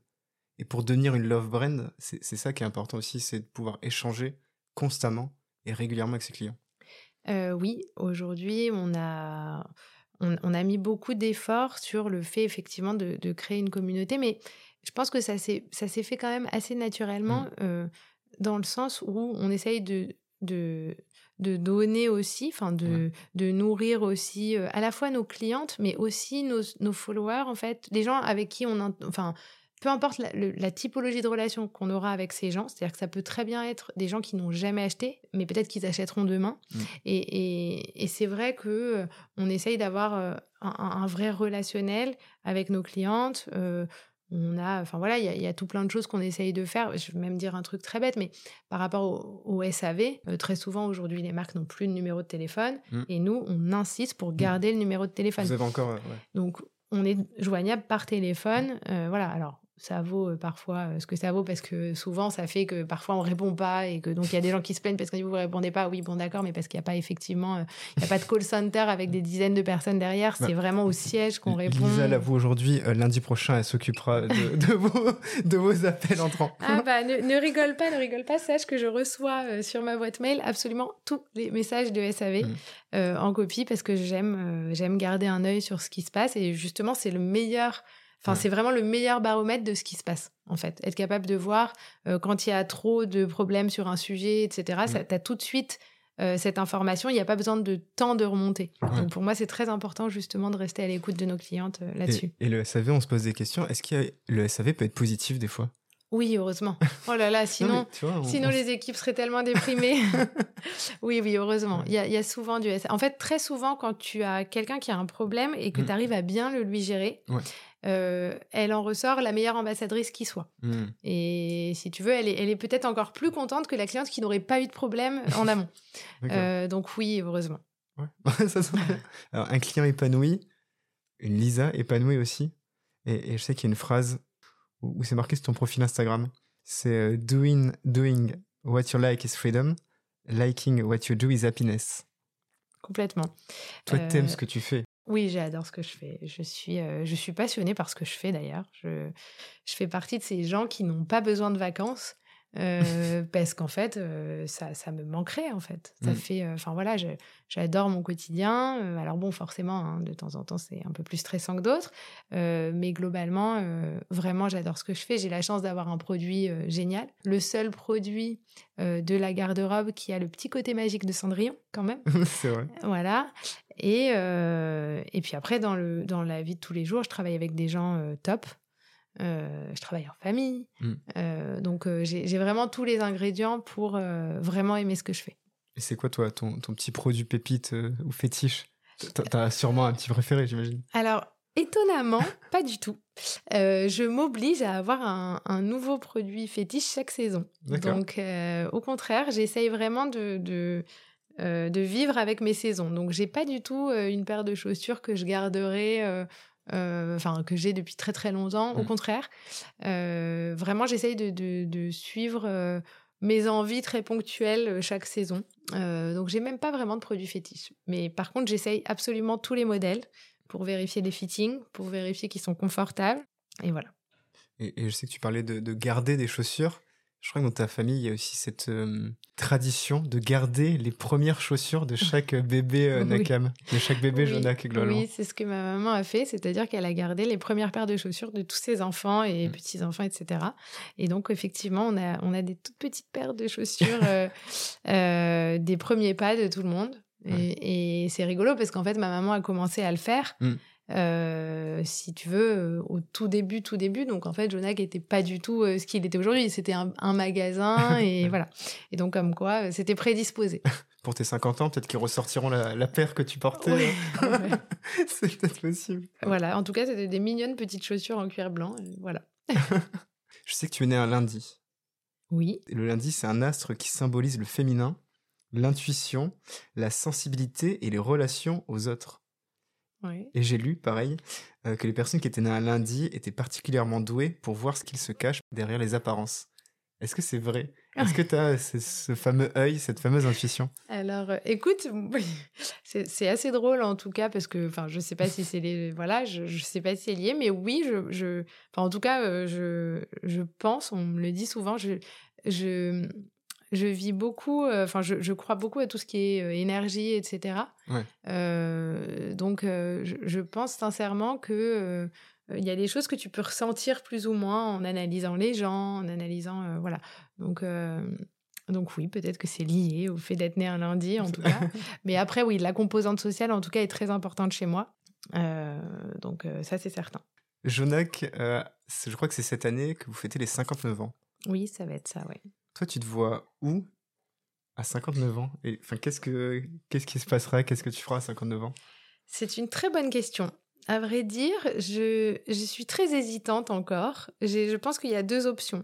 Et pour devenir une love brand, c'est ça qui est important aussi, c'est de pouvoir échanger constamment et régulièrement avec ses clients. Euh, oui, aujourd'hui, on a, on, a mis beaucoup d'efforts sur le fait effectivement de, créer une communauté, mais je pense que ça s'est fait quand même assez naturellement mmh. euh, dans le sens où on essaye de, de, de donner aussi, enfin de, de nourrir aussi euh, à la fois nos clientes, mais aussi nos, nos followers, en fait, les gens avec qui on, enfin, peu importe la, typologie de relation qu'on aura avec ces gens, c'est-à-dire que ça peut très bien être des gens qui n'ont jamais acheté, mais peut-être qu'ils achèteront demain. Mmh. Et, c'est vrai que euh, on essaye d'avoir euh, un, vrai relationnel avec nos clientes. Euh, on a, enfin voilà, il y, a tout plein de choses qu'on essaye de faire. Je vais même dire un truc très bête, mais par rapport au, SAV, très souvent aujourd'hui, les marques n'ont plus de numéro de téléphone, mmh. et nous, on insiste pour mmh. garder le numéro de téléphone. Vous avez encore, Donc on est joignable par téléphone. voilà, alors ça vaut euh, parfois euh, ce que ça vaut parce que souvent ça fait que parfois on répond pas et que donc il y a des gens qui se plaignent parce que vous répondez pas. Oui bon d'accord mais parce qu'il n'y a pas effectivement euh, il y a pas de call center avec des dizaines de personnes derrière. C'est bah, vraiment au siège qu'on répond. Lisa l'avoue aujourd'hui lundi prochain elle s'occupera <laughs> de, vos, de vos appels entrants. Ah bah ne, rigole pas ne rigole pas. Sache que je reçois sur ma boîte mail absolument tous les messages de SAV mmh. en copie parce que j'aime j'aime garder un œil sur ce qui se passe. Et justement c'est le meilleur Enfin, c'est vraiment le meilleur baromètre de ce qui se passe, en fait. Être capable de voir euh, quand il y a trop de problèmes sur un sujet, etc. Tu as tout de suite euh, cette information. Il n'y a pas besoin de temps de remonter. Donc, pour moi, c'est très important, justement, de rester à l'écoute de nos clientes euh, là-dessus. Et, le SAV, on se pose des questions. Est-ce que le SAV peut être positif des fois? Oui, heureusement. Oh là là, <laughs> sinon, sinon les équipes seraient tellement déprimées. <laughs> <laughs> oui, oui, heureusement. Il y, a, souvent du SAV. En fait, très souvent, quand tu as quelqu'un qui a un problème et que mmh. tu arrives à bien le lui gérer, euh, elle en ressort la meilleure ambassadrice qui soit. Hmm. Et si tu veux, elle est, peut-être encore plus contente que la cliente qui n'aurait pas eu de problème en amont. <laughs> Euh, donc oui, heureusement. <laughs> Alors, un client épanoui, une Lisa épanouie aussi. Et, je sais qu'il y a une phrase où, c'est marqué sur ton profil Instagram. C'est euh, doing, doing what you like is freedom. Liking what you do is happiness. Complètement. Toi, t'aimes ce que tu fais. Oui, j'adore ce que je fais. Je suis, euh, je suis passionnée par ce que je fais d'ailleurs. Je, je fais partie de ces gens qui n'ont pas besoin de vacances euh, <laughs> parce qu'en fait, euh, ça, ça, me manquerait en fait. Ça mmh. fait, enfin voilà, j'adore mon quotidien. alors bon, forcément, hein, de temps en temps, c'est un peu plus stressant que d'autres, mais globalement, vraiment, j'adore ce que je fais. J'ai la chance d'avoir un produit génial, le seul produit de la garde-robe qui a le petit côté magique de Cendrillon, quand même. <laughs> c'est vrai. Voilà. Et, euh, et puis après, dans, le, dans la vie de tous les jours, je travaille avec des gens euh, top. Euh, je travaille en famille. Mm. donc, j'ai vraiment tous les ingrédients pour vraiment aimer ce que je fais. Et c'est quoi, toi, ton, ton, petit produit pépite ou fétiche? T'as sûrement un petit préféré, j'imagine. Alors, étonnamment, <laughs> pas du tout. je m'oblige à avoir un, un, nouveau produit fétiche chaque saison. Donc, au contraire, j'essaye vraiment de, de euh, de vivre avec mes saisons. Donc, j'ai pas du tout euh, une paire de chaussures que je garderai, euh, enfin, que j'ai depuis très très longtemps. Au mmh. contraire, vraiment, j'essaye de, suivre mes envies très ponctuelles chaque saison. donc, j'ai même pas vraiment de produits fétiches. Mais par contre, j'essaye absolument tous les modèles. pour vérifier les fittings, pour vérifier qu'ils sont confortables. Et voilà. Et, je sais que tu parlais de, garder des chaussures. Je crois que dans ta famille, il y a aussi cette euh, tradition de garder les premières chaussures de chaque bébé euh, <laughs> Nakam, de chaque bébé oui. Jonak Oui, c'est ce que ma maman a fait, c'est-à-dire qu'elle a gardé les premières paires de chaussures de tous ses enfants et mm. petits-enfants, etc. Et donc, effectivement, on a, on a des toutes petites paires de chaussures euh, <laughs> des premiers pas de tout le monde. Et, c'est rigolo parce qu'en fait, ma maman a commencé à le faire. Mm. Euh, si tu veux, euh, au tout début, tout début. Donc en fait, Jonak n'était pas du tout euh, ce qu'il était aujourd'hui. C'était un, magasin <laughs> et voilà. Et donc comme quoi, c'était prédisposé. <laughs> Pour tes 50 ans, peut-être qu'ils ressortiront la, paire que tu portais. <laughs> c'est peut-être possible. Voilà, en tout cas, c'était des mignonnes petites chaussures en cuir blanc. voilà. Je sais que tu es né un lundi. Oui. Et le lundi, c'est un astre qui symbolise le féminin, l'intuition, la sensibilité et les relations aux autres. Et j'ai lu, pareil, euh, que les personnes qui étaient nées un lundi étaient particulièrement douées pour voir ce qu'il se cache derrière les apparences. Est-ce que c'est vrai? Est-ce que tu as ce, fameux œil, cette fameuse intuition? Alors, euh, écoute, <laughs> c'est assez drôle en tout cas parce que, enfin, je sais pas si c'est les, <laughs> voilà, je, je sais pas si c'est lié, mais oui, je, je en tout cas, euh, je, je pense, on me le dit souvent, je, je, je vis beaucoup, euh, enfin, je, crois beaucoup à tout ce qui est euh, énergie, etc. Euh, donc, je, pense sincèrement que il y a des choses que tu peux ressentir plus ou moins en analysant les gens, en analysant, voilà. Donc, donc oui, peut-être que c'est lié au fait d'être né un lundi, en tout cas. <laughs> Mais après, oui, la composante sociale, en tout cas, est très importante chez moi. donc ça, c'est certain. Jonac, je crois que c'est cette année que vous fêtez les 59 ans. Oui, ça va être ça, oui. Toi, tu te vois où à 59 ans Et enfin, qu'est-ce que qu'est-ce qui se passera? Qu'est-ce que tu feras à 59 ans? C'est une très bonne question. À vrai dire, je, je suis très hésitante encore. Je pense qu'il y a deux options.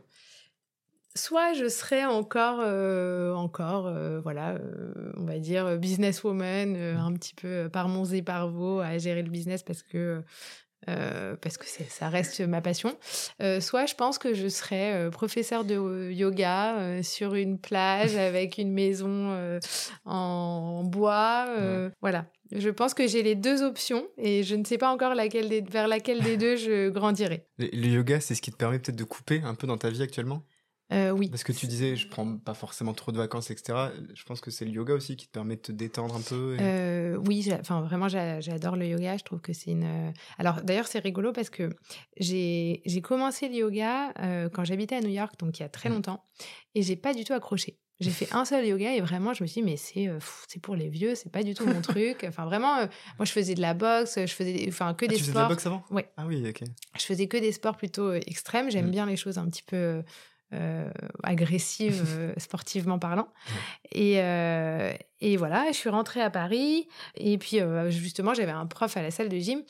Soit je serai encore, euh, encore, euh, voilà, euh, on va dire businesswoman, mmh. un petit peu par mons et par vos à gérer le business parce que euh, parce que ça reste ma passion. Euh, soit je pense que je serais euh, professeur de yoga sur une plage <laughs> avec une maison en bois. Voilà. Je pense que j'ai les deux options et je ne sais pas encore laquelle vers laquelle des deux je grandirai. Le yoga, c'est ce qui te permet peut-être de couper un peu dans ta vie actuellement? Euh, oui. Parce que tu disais, je prends pas forcément trop de vacances, etc. Je pense que c'est le yoga aussi qui te permet de te détendre un peu. Euh, oui, enfin vraiment, j'adore le yoga. Je trouve que c'est une. Euh, alors d'ailleurs, c'est rigolo parce que j'ai commencé le yoga quand j'habitais à New York, donc il y a très mmh. longtemps, et j'ai pas du tout accroché. J'ai fait un seul yoga et vraiment, je me suis dit, mais c'est c'est pour les vieux, c'est pas du tout mon <laughs> truc. Enfin, vraiment, moi, je faisais de la boxe, je faisais enfin, que ah, des tu sports. de la boxe avant? Oui. Ah oui, ok. Je faisais que des sports plutôt extrêmes. J'aime mmh. bien les choses un petit peu agressive <laughs> euh, sportivement parlant. Et, euh, et voilà, je suis rentrée à Paris. Et puis, justement, j'avais un prof à la salle de gym.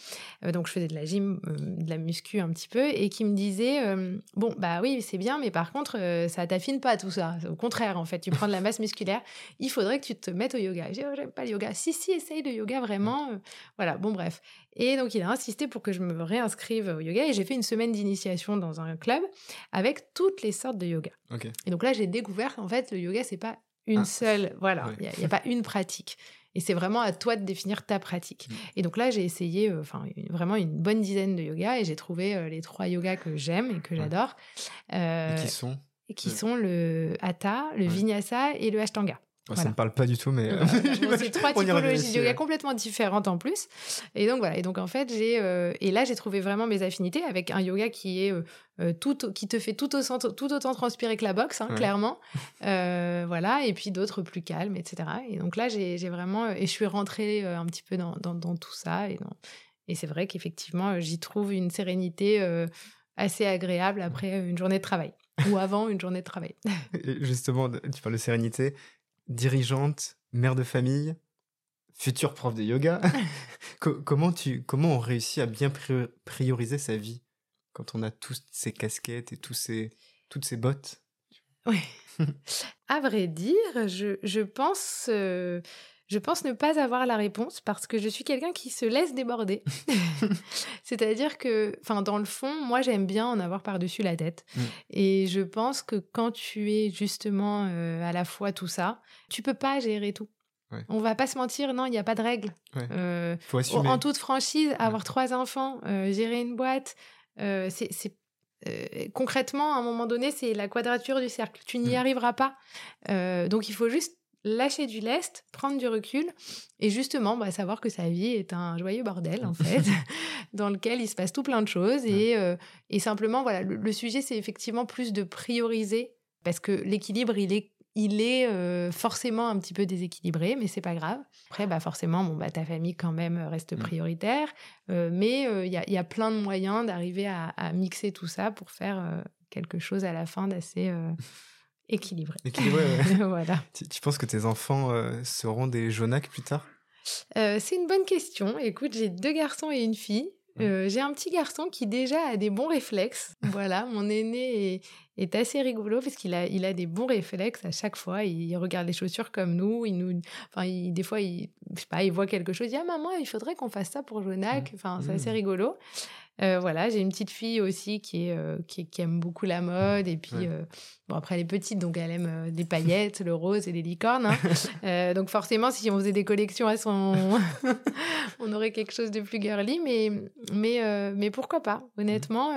donc, je faisais de la gym, de la muscu un petit peu. Et qui me disait Bon, bah oui, c'est bien, mais par contre, ça t'affine pas tout ça. Au contraire, en fait, tu prends de la masse musculaire. Il faudrait que tu te mettes au yoga. J'ai oh, J'aime pas le yoga. Si, si, essaye le yoga vraiment. voilà, bon, bref. Et donc, il a insisté pour que je me réinscrive au yoga. Et j'ai fait une semaine d'initiation dans un club avec toutes les sortes de yoga. Et donc là, j'ai découvert qu'en fait, le yoga, c'est pas une ah. seule. Voilà, il n'y a, pas une pratique. Et c'est vraiment à toi de définir ta pratique. Mm. Et donc là, j'ai essayé euh, vraiment une bonne dizaine de yogas et j'ai trouvé euh, les trois yogas que j'aime et que j'adore. Euh, et qui sont et qui sont le hatha, le vinyasa et le ashtanga. Ça ne parle pas du tout, mais. <laughs> c'est trois typologies de yoga complètement différentes en plus. Et donc voilà. Et donc en fait, j'ai euh, et là j'ai trouvé vraiment mes affinités avec un yoga qui est euh, euh, tout qui te fait tout, au tout autant transpirer que la boxe, hein, clairement. voilà. Et puis d'autres plus calmes, etc. Et donc là j'ai vraiment et je suis rentrée un petit peu dans, dans, dans tout ça et, et c'est vrai qu'effectivement j'y trouve une sérénité assez agréable après une journée de travail ou avant une journée de travail. <laughs> Justement, tu parles de sérénité dirigeante, mère de famille, future prof de yoga. <laughs> <laughs> comment, tu, comment on réussit à bien prioriser sa vie quand on a toutes ces casquettes et tous ces, toutes ces bottes? Oui. <laughs> à vrai dire, je, je pense... Euh, je pense ne pas avoir la réponse parce que je suis quelqu'un qui se laisse déborder. <laughs> <laughs> C'est-à-dire que, enfin, dans le fond, moi, j'aime bien en avoir par-dessus la tête. Mm. Et je pense que quand tu es justement euh, à la fois tout ça, tu peux pas gérer tout. On va pas se mentir, non, il n'y a pas de règles. Euh. En toute franchise, avoir trois enfants, euh, gérer une boîte, c'est concrètement, à un moment donné, c'est la quadrature du cercle. Tu n'y mm. arriveras pas. donc, il faut juste lâcher du lest, prendre du recul et justement bah, savoir que sa vie est un joyeux bordel en fait, <laughs> <laughs> dans lequel il se passe tout plein de choses et, et simplement voilà le sujet c'est effectivement plus de prioriser parce que l'équilibre il est il est euh, forcément un petit peu déséquilibré, mais c'est pas grave. Après, bah forcément, bon, bah, ta famille quand même reste mmh. prioritaire, euh, mais il euh, y, a, plein de moyens d'arriver à, mixer tout ça pour faire quelque chose à la fin d'assez <laughs> équilibré. Équilibré, <laughs> voilà. Tu, penses que tes enfants seront des Jonac plus tard? C'est une bonne question. Écoute, j'ai deux garçons et une fille. j'ai un petit garçon qui déjà a des bons réflexes. <laughs> voilà, mon aîné est, est assez rigolo parce qu'il a, il a des bons réflexes à chaque fois. Il regarde les chaussures comme nous. Il nous, enfin, des fois, il, je sais pas, il voit quelque chose. Il dit ah maman, il faudrait qu'on fasse ça pour Jonac. Mmh. Enfin, c'est assez mmh. rigolo. Euh, voilà, j'ai une petite fille aussi qui, est, euh, qui, aime beaucoup la mode. Et puis, euh, bon, après, elle est petite, donc elle aime des <laughs> paillettes, le rose et les licornes. Hein. <laughs> donc, forcément, si on faisait des collections à son. <laughs> on aurait quelque chose de plus girly. Mais, mais, mais pourquoi pas? Honnêtement,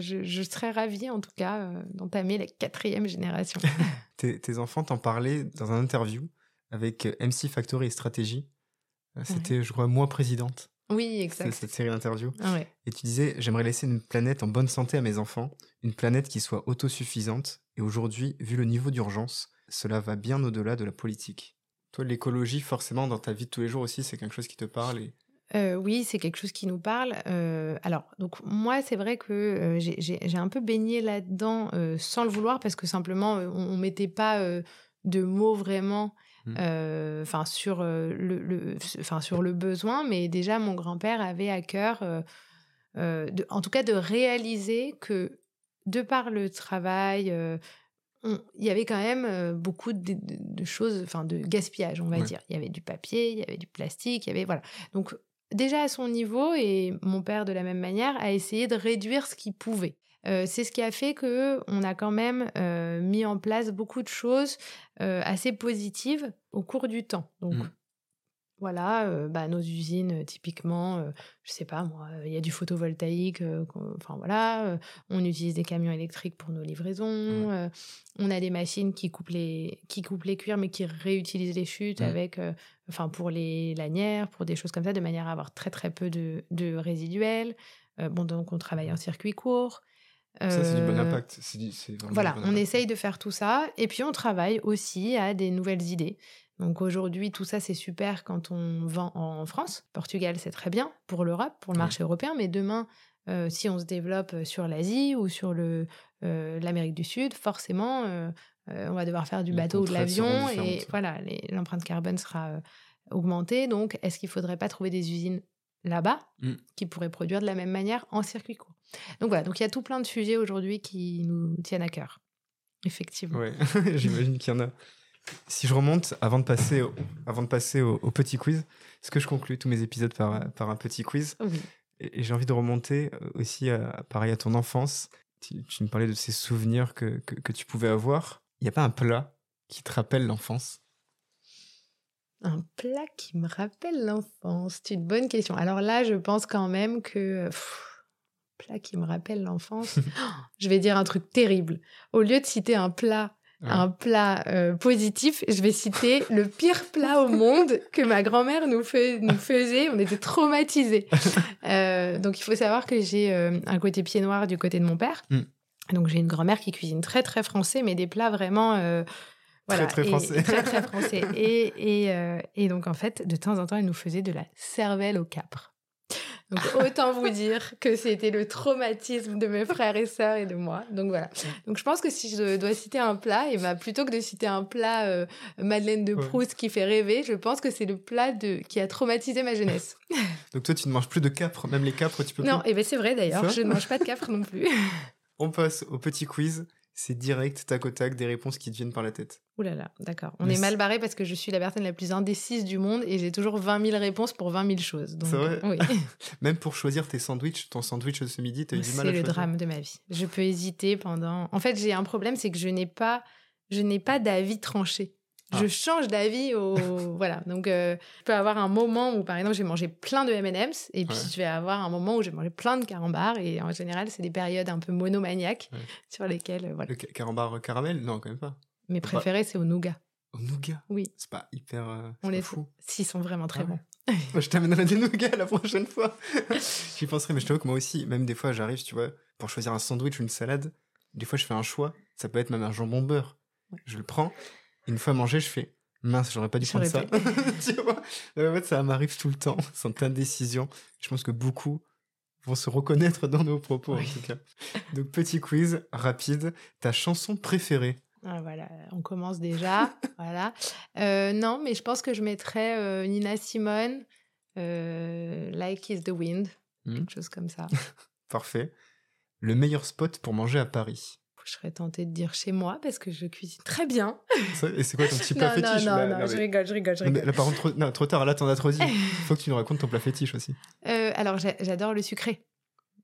je, je, serais ravie, en tout cas, d'entamer la quatrième génération. tes, tes, enfants t'en parlaient dans un interview avec MC Factory et Stratégie. C'était, je crois, moi présidente. Oui, exact. Cette série d'interviews. Ah et tu disais, j'aimerais laisser une planète en bonne santé à mes enfants, une planète qui soit autosuffisante. Et aujourd'hui, vu le niveau d'urgence, cela va bien au-delà de la politique. Toi, l'écologie, forcément, dans ta vie de tous les jours aussi, c'est quelque chose qui te parle et... Euh, oui, c'est quelque chose qui nous parle. Euh, alors, donc moi, c'est vrai que euh, j'ai un peu baigné là-dedans sans le vouloir parce que simplement, on, ne mettait pas de mots vraiment. Euh, enfin sur euh, le, enfin sur le besoin, mais déjà mon grand-père avait à cœur, euh, en tout cas, de réaliser que de par le travail, il y avait quand même beaucoup de, choses, enfin de gaspillage, on va dire. Il y avait du papier, il y avait du plastique, il y avait voilà. Donc déjà à son niveau et mon père de la même manière a essayé de réduire ce qu'il pouvait. Euh, c'est ce qui a fait que on a quand même euh, mis en place beaucoup de choses euh, assez positives au cours du temps. Donc mmh. Voilà, bah, nos usines typiquement, je sais pas moi, il y a du photovoltaïque, enfin voilà, on utilise des camions électriques pour nos livraisons, on a des machines qui coupent les qui coupent les cuirs mais qui réutilisent les chutes avec, enfin pour les lanières, pour des choses comme ça, de manière à avoir très très peu de, de résiduels. bon donc on travaille en circuit court. Ça, c'est du bon euh, impact. voilà, on essaye de faire tout ça. Et puis, on travaille aussi à des nouvelles idées. Donc aujourd'hui, tout ça, c'est super quand on vend en France. Portugal, c'est très bien pour l'Europe, pour le marché européen. Mais demain, euh, si on se développe sur l'Asie ou sur euh, l'Amérique du Sud, forcément, on va devoir faire du bateau ou de l'avion. Et voilà, l'empreinte carbone sera augmentée. Donc, est-ce qu'il ne faudrait pas trouver des usines là-bas mmh. qui pourraient produire de la même manière en circuit court? Donc voilà, donc il y a tout plein de sujets aujourd'hui qui nous tiennent à cœur. Effectivement. Oui, <laughs> j'imagine qu'il y en a. Si je remonte, avant de passer au, avant de passer au, petit quiz, est-ce que je conclue tous mes épisodes par, par un petit quiz? Oui. Et, j'ai envie de remonter euh, aussi, à, pareil, à ton enfance. Tu, tu, me parlais de ces souvenirs que, que, que tu pouvais avoir. Il n'y a pas un plat qui te rappelle l'enfance? Un plat qui me rappelle l'enfance. C'est une bonne question. Alors là, je pense quand même que. plat qui me rappelle l'enfance. <laughs> je vais dire un truc terrible. Au lieu de citer un plat, un plat euh, positif, je vais citer <laughs> le pire plat au monde que ma grand-mère nous, nous, faisait. On était traumatisés. <laughs> Euh, donc il faut savoir que j'ai euh, un côté pied noir du côté de mon père. Hmm. Donc j'ai une grand-mère qui cuisine très très français, mais des plats vraiment très, très français. très, très <laughs> français. Et, et, et, donc, en fait, de temps en temps, elle nous faisait de la cervelle au capre. Donc, autant vous dire que c'était le traumatisme de mes frères et sœurs et de moi. Donc, voilà. Donc, je pense que si je dois citer un plat, et bah, plutôt que de citer un plat euh, Madeleine de Proust qui fait rêver, je pense que c'est le plat de... qui a traumatisé ma jeunesse. <laughs> donc, toi, tu ne manges plus de capre, même les capres, tu peux non, plus. et ben c'est vrai d'ailleurs, je ne mange pas de capre non plus. <laughs> On passe au petit quiz c'est direct, tac au tac, des réponses qui te viennent par la tête. Ouh là là, d'accord. On est mal barré parce que je suis la personne la plus indécise du monde et j'ai toujours 20 000 réponses pour 20 000 choses. C'est vrai Oui. <laughs> Même pour choisir tes sandwichs, ton sandwich ce midi, tu as eu du mal à C'est le drame de ma vie. Je peux hésiter pendant... En fait, j'ai un problème, c'est que je n'ai pas, je n'ai pas d'avis tranché. Je change d'avis au <laughs> voilà. Donc euh, je peux avoir un moment où par exemple j'ai mangé plein de M&M's et puis Ouais. je vais avoir un moment où j'ai mangé plein de carambars et en général c'est des périodes un peu monomaniaques Ouais. sur lesquelles euh, voilà. Le ca- carambar caramel? Non, quand même pas. Mes préférés c'est au nougat. Au nougat? Oui. C'est pas hyper. euh, On les fou. S'ils sont vraiment très Ah bons. <laughs> Moi, je t'amènerai des nougats la prochaine fois. <laughs> J'y penserai, mais je t'avoue que moi aussi, même des fois, j'arrive, tu vois, pour choisir un sandwich ou une salade, des fois, je fais un choix. Ça peut être même un jambon beurre. Ouais. Je le prends. Une fois mangé, je fais mince, j'aurais pas dû prendre ça. <laughs> Tu vois? En fait, ça m'arrive tout le temps, <laughs> de décisions. Je pense que beaucoup vont se reconnaître dans nos propos, Oui. en tout cas. Donc, petit quiz rapide. Ta chanson préférée? Ah, voilà, on commence déjà. <laughs> voilà. Euh, non, mais je pense que je mettrais euh, Nina Simone, euh, Like is the Wind, Hmm. quelque chose comme ça. Parfait. Le meilleur spot pour manger à Paris? Je serais tentée de dire chez moi parce que je cuisine très bien. Et c'est quoi ton petit <laughs> plat Non, fétiche non, Là- non, non, je mais- rigole, je rigole, je rigole. là, par contre, trop, non, trop tard, là, t'en as trop dit. <laughs> Faut que tu nous racontes ton plat fétiche aussi. Euh, alors, j'a- j'adore le sucré.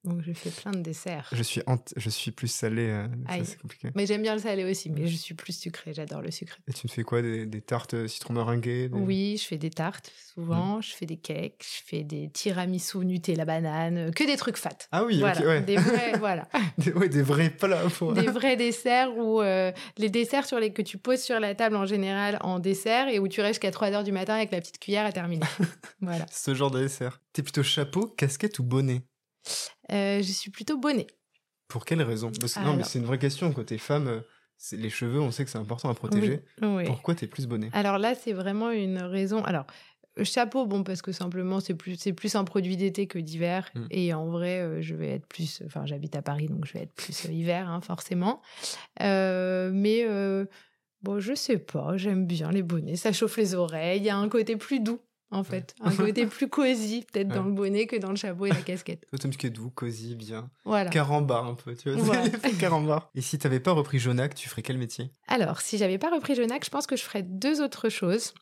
Donc, je fais plein de desserts. Je suis, je suis plus salé, euh, c'est compliqué. Mais j'aime bien le salé aussi, mais je suis plus sucré. J'adore le sucré. Et tu me fais quoi des, des tartes euh, citron meringuées des- Oui, je fais des tartes souvent, je fais des cakes, je fais des tiramisu Nutella banane, euh, que des trucs fat. Ah oui, voilà, ouais. des vrais, <laughs> voilà, Des, ouais, des vrais plats. Pour... des <laughs> vrais desserts où euh, les desserts sur les que tu poses sur la table en général en dessert et où tu restes jusqu'à 3 heures du matin avec la petite cuillère à terminer. <laughs> voilà. Ce genre de dessert. T'es plutôt chapeau, casquette ou bonnet? Je suis plutôt bonnet. Pour quelle raison? Parce que, Non, mais c'est une vraie question. Côté femme, euh, les cheveux, on sait que c'est important à protéger. Oui, oui. Pourquoi t'es plus bonnet Alors là, c'est vraiment une raison. Alors, euh, chapeau, bon, parce que simplement, c'est plus, c'est plus un produit d'été que d'hiver. Mm. Et en vrai, euh, je vais être plus. Enfin, j'habite à Paris, donc je vais être plus euh, hiver, hein, forcément. Euh, mais euh, bon, je sais pas, j'aime bien les bonnets. Ça chauffe les oreilles. Il y a un côté plus doux, en fait. <laughs> Un côté plus cosy, peut-être dans Ouais. le bonnet que dans le chapeau et la casquette. T'aimes ce qui est doux, cosy, bien. Voilà. Carambar un peu, tu vois. Voilà. carambar. Et si t'avais pas repris Jonac, tu ferais quel métier? Alors, si j'avais pas repris Jonac, je pense que je ferais deux autres choses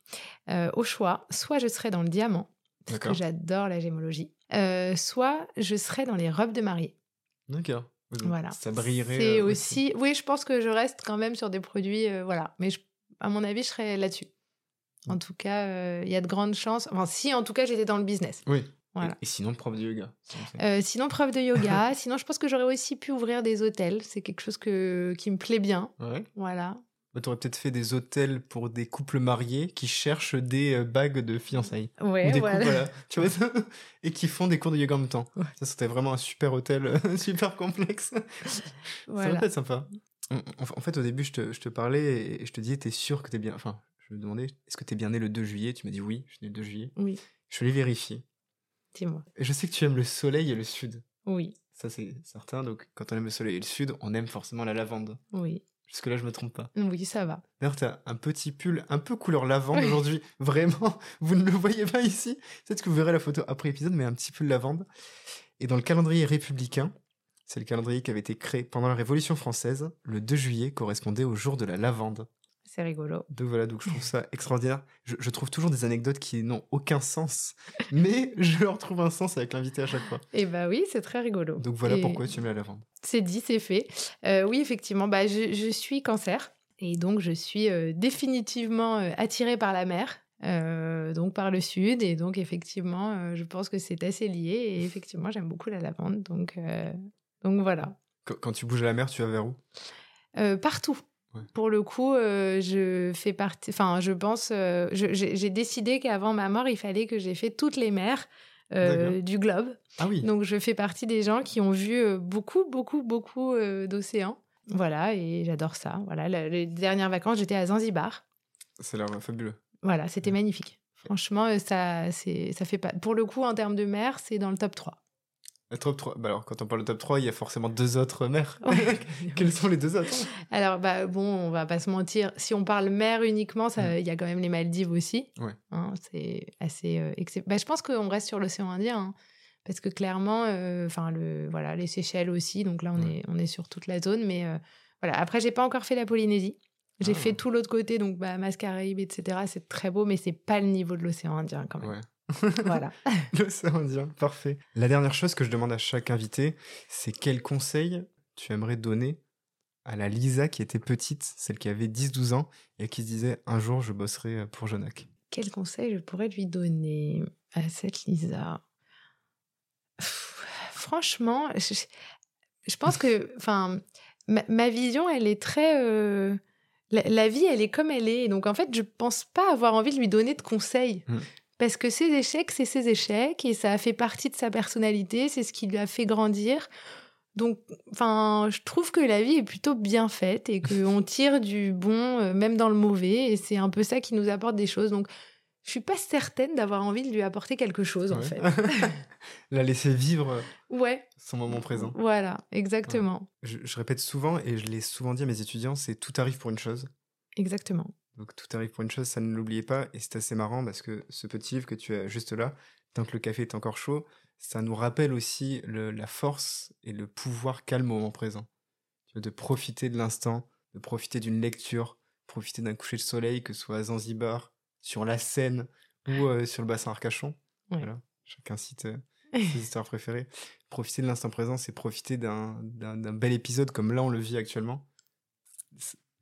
euh, au choix. Soit je serais dans le diamant, parce que j'adore la gémologie. Euh, soit je serais dans les robes de mariée. D'accord. Voilà. Ça brillerait. C'est euh, aussi. Oui, je pense que je reste quand même sur des produits. voilà. Mais je- à mon avis, je serais là-dessus. En tout cas, euh, il y a de grandes chances. Enfin, si en tout cas j'étais dans le business. Oui. Voilà. Et, sinon, prof de yoga. ça. Euh, sinon, prof de yoga. <laughs> sinon, je pense que j'aurais aussi pu ouvrir des hôtels. C'est quelque chose que, qui me plaît bien. Ouais. Voilà. Bah, T'aurais peut-être fait des hôtels pour des couples mariés qui cherchent des euh, bagues de fiançailles. Ouais, Ou des voilà. couples, <laughs> voilà. Tu vois, <laughs> et qui font des cours de yoga en même temps. Ouais. Ça, c'était vraiment un super hôtel, super complexe. Ça Voilà. va être sympa. En fait, au début, je te, je te parlais et je te disais, t'es sûr que t'es bien. Enfin, je me demandais, est-ce que t'es bien né le 2 juillet? Tu m'as dit oui, je suis né le 2 juillet. Oui, Je allé vérifier. dis-moi. Je sais que tu aimes le soleil et le sud. Oui, Ça, c'est certain. Donc, quand on aime le soleil et le sud, on aime forcément la lavande. oui. Jusque-là, je me trompe pas. Oui, ça va. D'ailleurs, t'as un petit pull un peu couleur lavande Oui. aujourd'hui. <laughs> Vraiment, vous ne le voyez pas ici. Peut-être que vous verrez la photo après épisode, mais un petit pull lavande. Et dans le calendrier républicain, c'est le calendrier qui avait été créé pendant la Révolution française, le 2 juillet correspondait au jour de la lavande. C'est rigolo. Donc voilà, donc je trouve ça <laughs> extraordinaire. Je, je trouve toujours des anecdotes qui n'ont aucun sens, <laughs> mais je leur trouve un sens avec l'invité à chaque fois. Et bah oui, c'est très rigolo. Donc voilà Et pourquoi tu aimes la lavande. C'est dit, c'est fait. Euh, oui, effectivement, bah, je, je suis cancer. Et donc, je suis euh, définitivement euh, attirée par la mer. euh, donc par le sud et donc effectivement euh, je pense que c'est assez lié et effectivement j'aime beaucoup la lavande donc euh, donc voilà Quand, tu bouges à la mer, tu vas vers où? Partout Ouais. pour le coup euh, je fais partie enfin je pense euh, j'ai décidé qu'avant ma mort il fallait que j'ai fait toutes les mers euh, du globe Ah oui. Donc je fais partie des gens qui ont vu beaucoup, beaucoup, beaucoup d'océans. Voilà, et j'adore ça. Voilà, la- les dernières vacances, j'étais à Zanzibar. A l'air fabuleux. Voilà, c'était magnifique. Franchement, ça, c'est, ça fait pas. Pour le coup, en termes de mer, c'est dans le top 3. Le top 3. Bah alors, quand on parle de top 3, il y a forcément deux autres mers. <laughs> Ouais. <laughs> Quels sont les deux autres Alors, bah, bon, on va pas se mentir. Si on parle mer uniquement, ça- il y a quand même les Maldives aussi. Mm. Ouais. Hein, c'est assez. euh, bah, je pense qu'on reste sur l'océan Indien. hein, parce que clairement, euh, enfin, le, voilà, les Seychelles aussi. Donc là, on, Ouais. est, on est sur toute la zone. Mais euh, voilà. Après, j'ai pas encore fait la Polynésie. J'ai Ah. fait tout l'autre côté, donc bah, Mascaraïbes, etc. C'est très beau, mais c'est pas le niveau de l'océan Indien quand même. <laughs> Voilà. L'océan Indien, parfait. La dernière chose que je demande à chaque invité, c'est quel conseil tu aimerais donner à la Lisa qui était petite, celle qui avait 10-12 ans, et qui se disait un jour je bosserai pour Jonac Quel conseil je pourrais lui donner à cette Lisa? Franchement, je, pense que, <laughs> enfin, ma, vision, elle est très. Euh, la, vie, elle est comme elle est. Donc, en fait, je pense pas avoir envie de lui donner de conseils. Mmh. Parce que ses échecs, c'est ses échecs et ça a fait partie de sa personnalité, c'est ce qui lui a fait grandir. Donc, enfin, je trouve que la vie est plutôt bien faite et qu'on tire du bon, euh, même dans le mauvais, et c'est un peu ça qui nous apporte des choses. Donc, je suis pas certaine d'avoir envie de lui apporter quelque chose, en fait. <laughs> la laisser vivre euh, ouais. son moment présent. Voilà, exactement. Je, je, répète souvent, et je l'ai souvent dit à mes étudiants, c'est tout arrive pour une chose. Exactement. Donc, tout arrive pour une chose, ça ne l'oubliez pas, et c'est assez marrant parce que ce petit livre que tu as juste là, tant que le café est encore chaud, ça nous rappelle aussi la force et le pouvoir qu'a le moment présent. De profiter de l'instant, de profiter d'une lecture, profiter d'un coucher de soleil, que ce soit à Zanzibar, sur la Seine ou euh, sur le bassin Arcachon. Voilà. Chacun cite euh, ses <laughs> histoires préférées. Profiter de l'instant présent, c'est profiter d'un bel épisode comme là on le vit actuellement.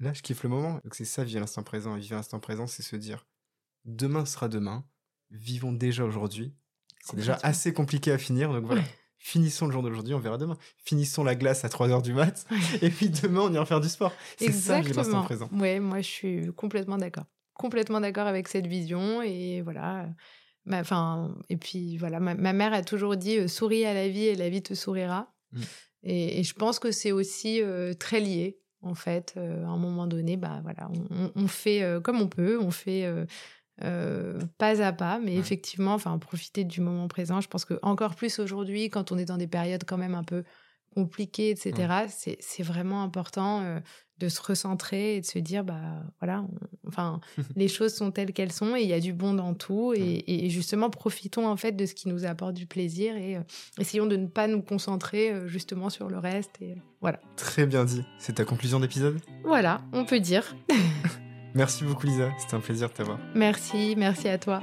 Là, je kiffe le moment. Donc c'est ça, vivre l'instant présent. vivre l'instant présent, c'est se dire demain sera demain. Vivons déjà aujourd'hui c'est déjà assez compliqué à finir, donc voilà. Finissons le jour d'aujourd'hui, on verra demain. Finissons la glace à 3h du mat, <laughs> et puis demain, on ira faire du sport. C'est ça, l'instant présent. Ouais, moi, je suis complètement d'accord. Complètement d'accord avec cette vision, et voilà. Enfin, et puis voilà, ma, mère a toujours dit euh, souris à la vie et la vie te sourira. Mm. Et, je pense que c'est aussi euh, très lié, en fait. Euh, à un moment donné, bah voilà, on, on fait comme on peut, on fait euh, pas à pas, mais effectivement, enfin, profiter du moment présent. Je pense que encore plus aujourd'hui, quand on est dans des périodes quand même un peu compliquées, etc., c'est vraiment important euh, de se recentrer et de se dire, bah voilà, enfin, <laughs> les choses sont telles qu'elles sont et il y a du bon dans tout. Et, justement, profitons en fait de ce qui nous apporte du plaisir et euh, essayons de ne pas nous concentrer justement sur le reste. Et voilà. Très bien dit. C'est ta conclusion d'épisode Voilà, on peut dire. <laughs> Merci beaucoup Lisa, c'était un plaisir de t'avoir. Merci, merci à toi.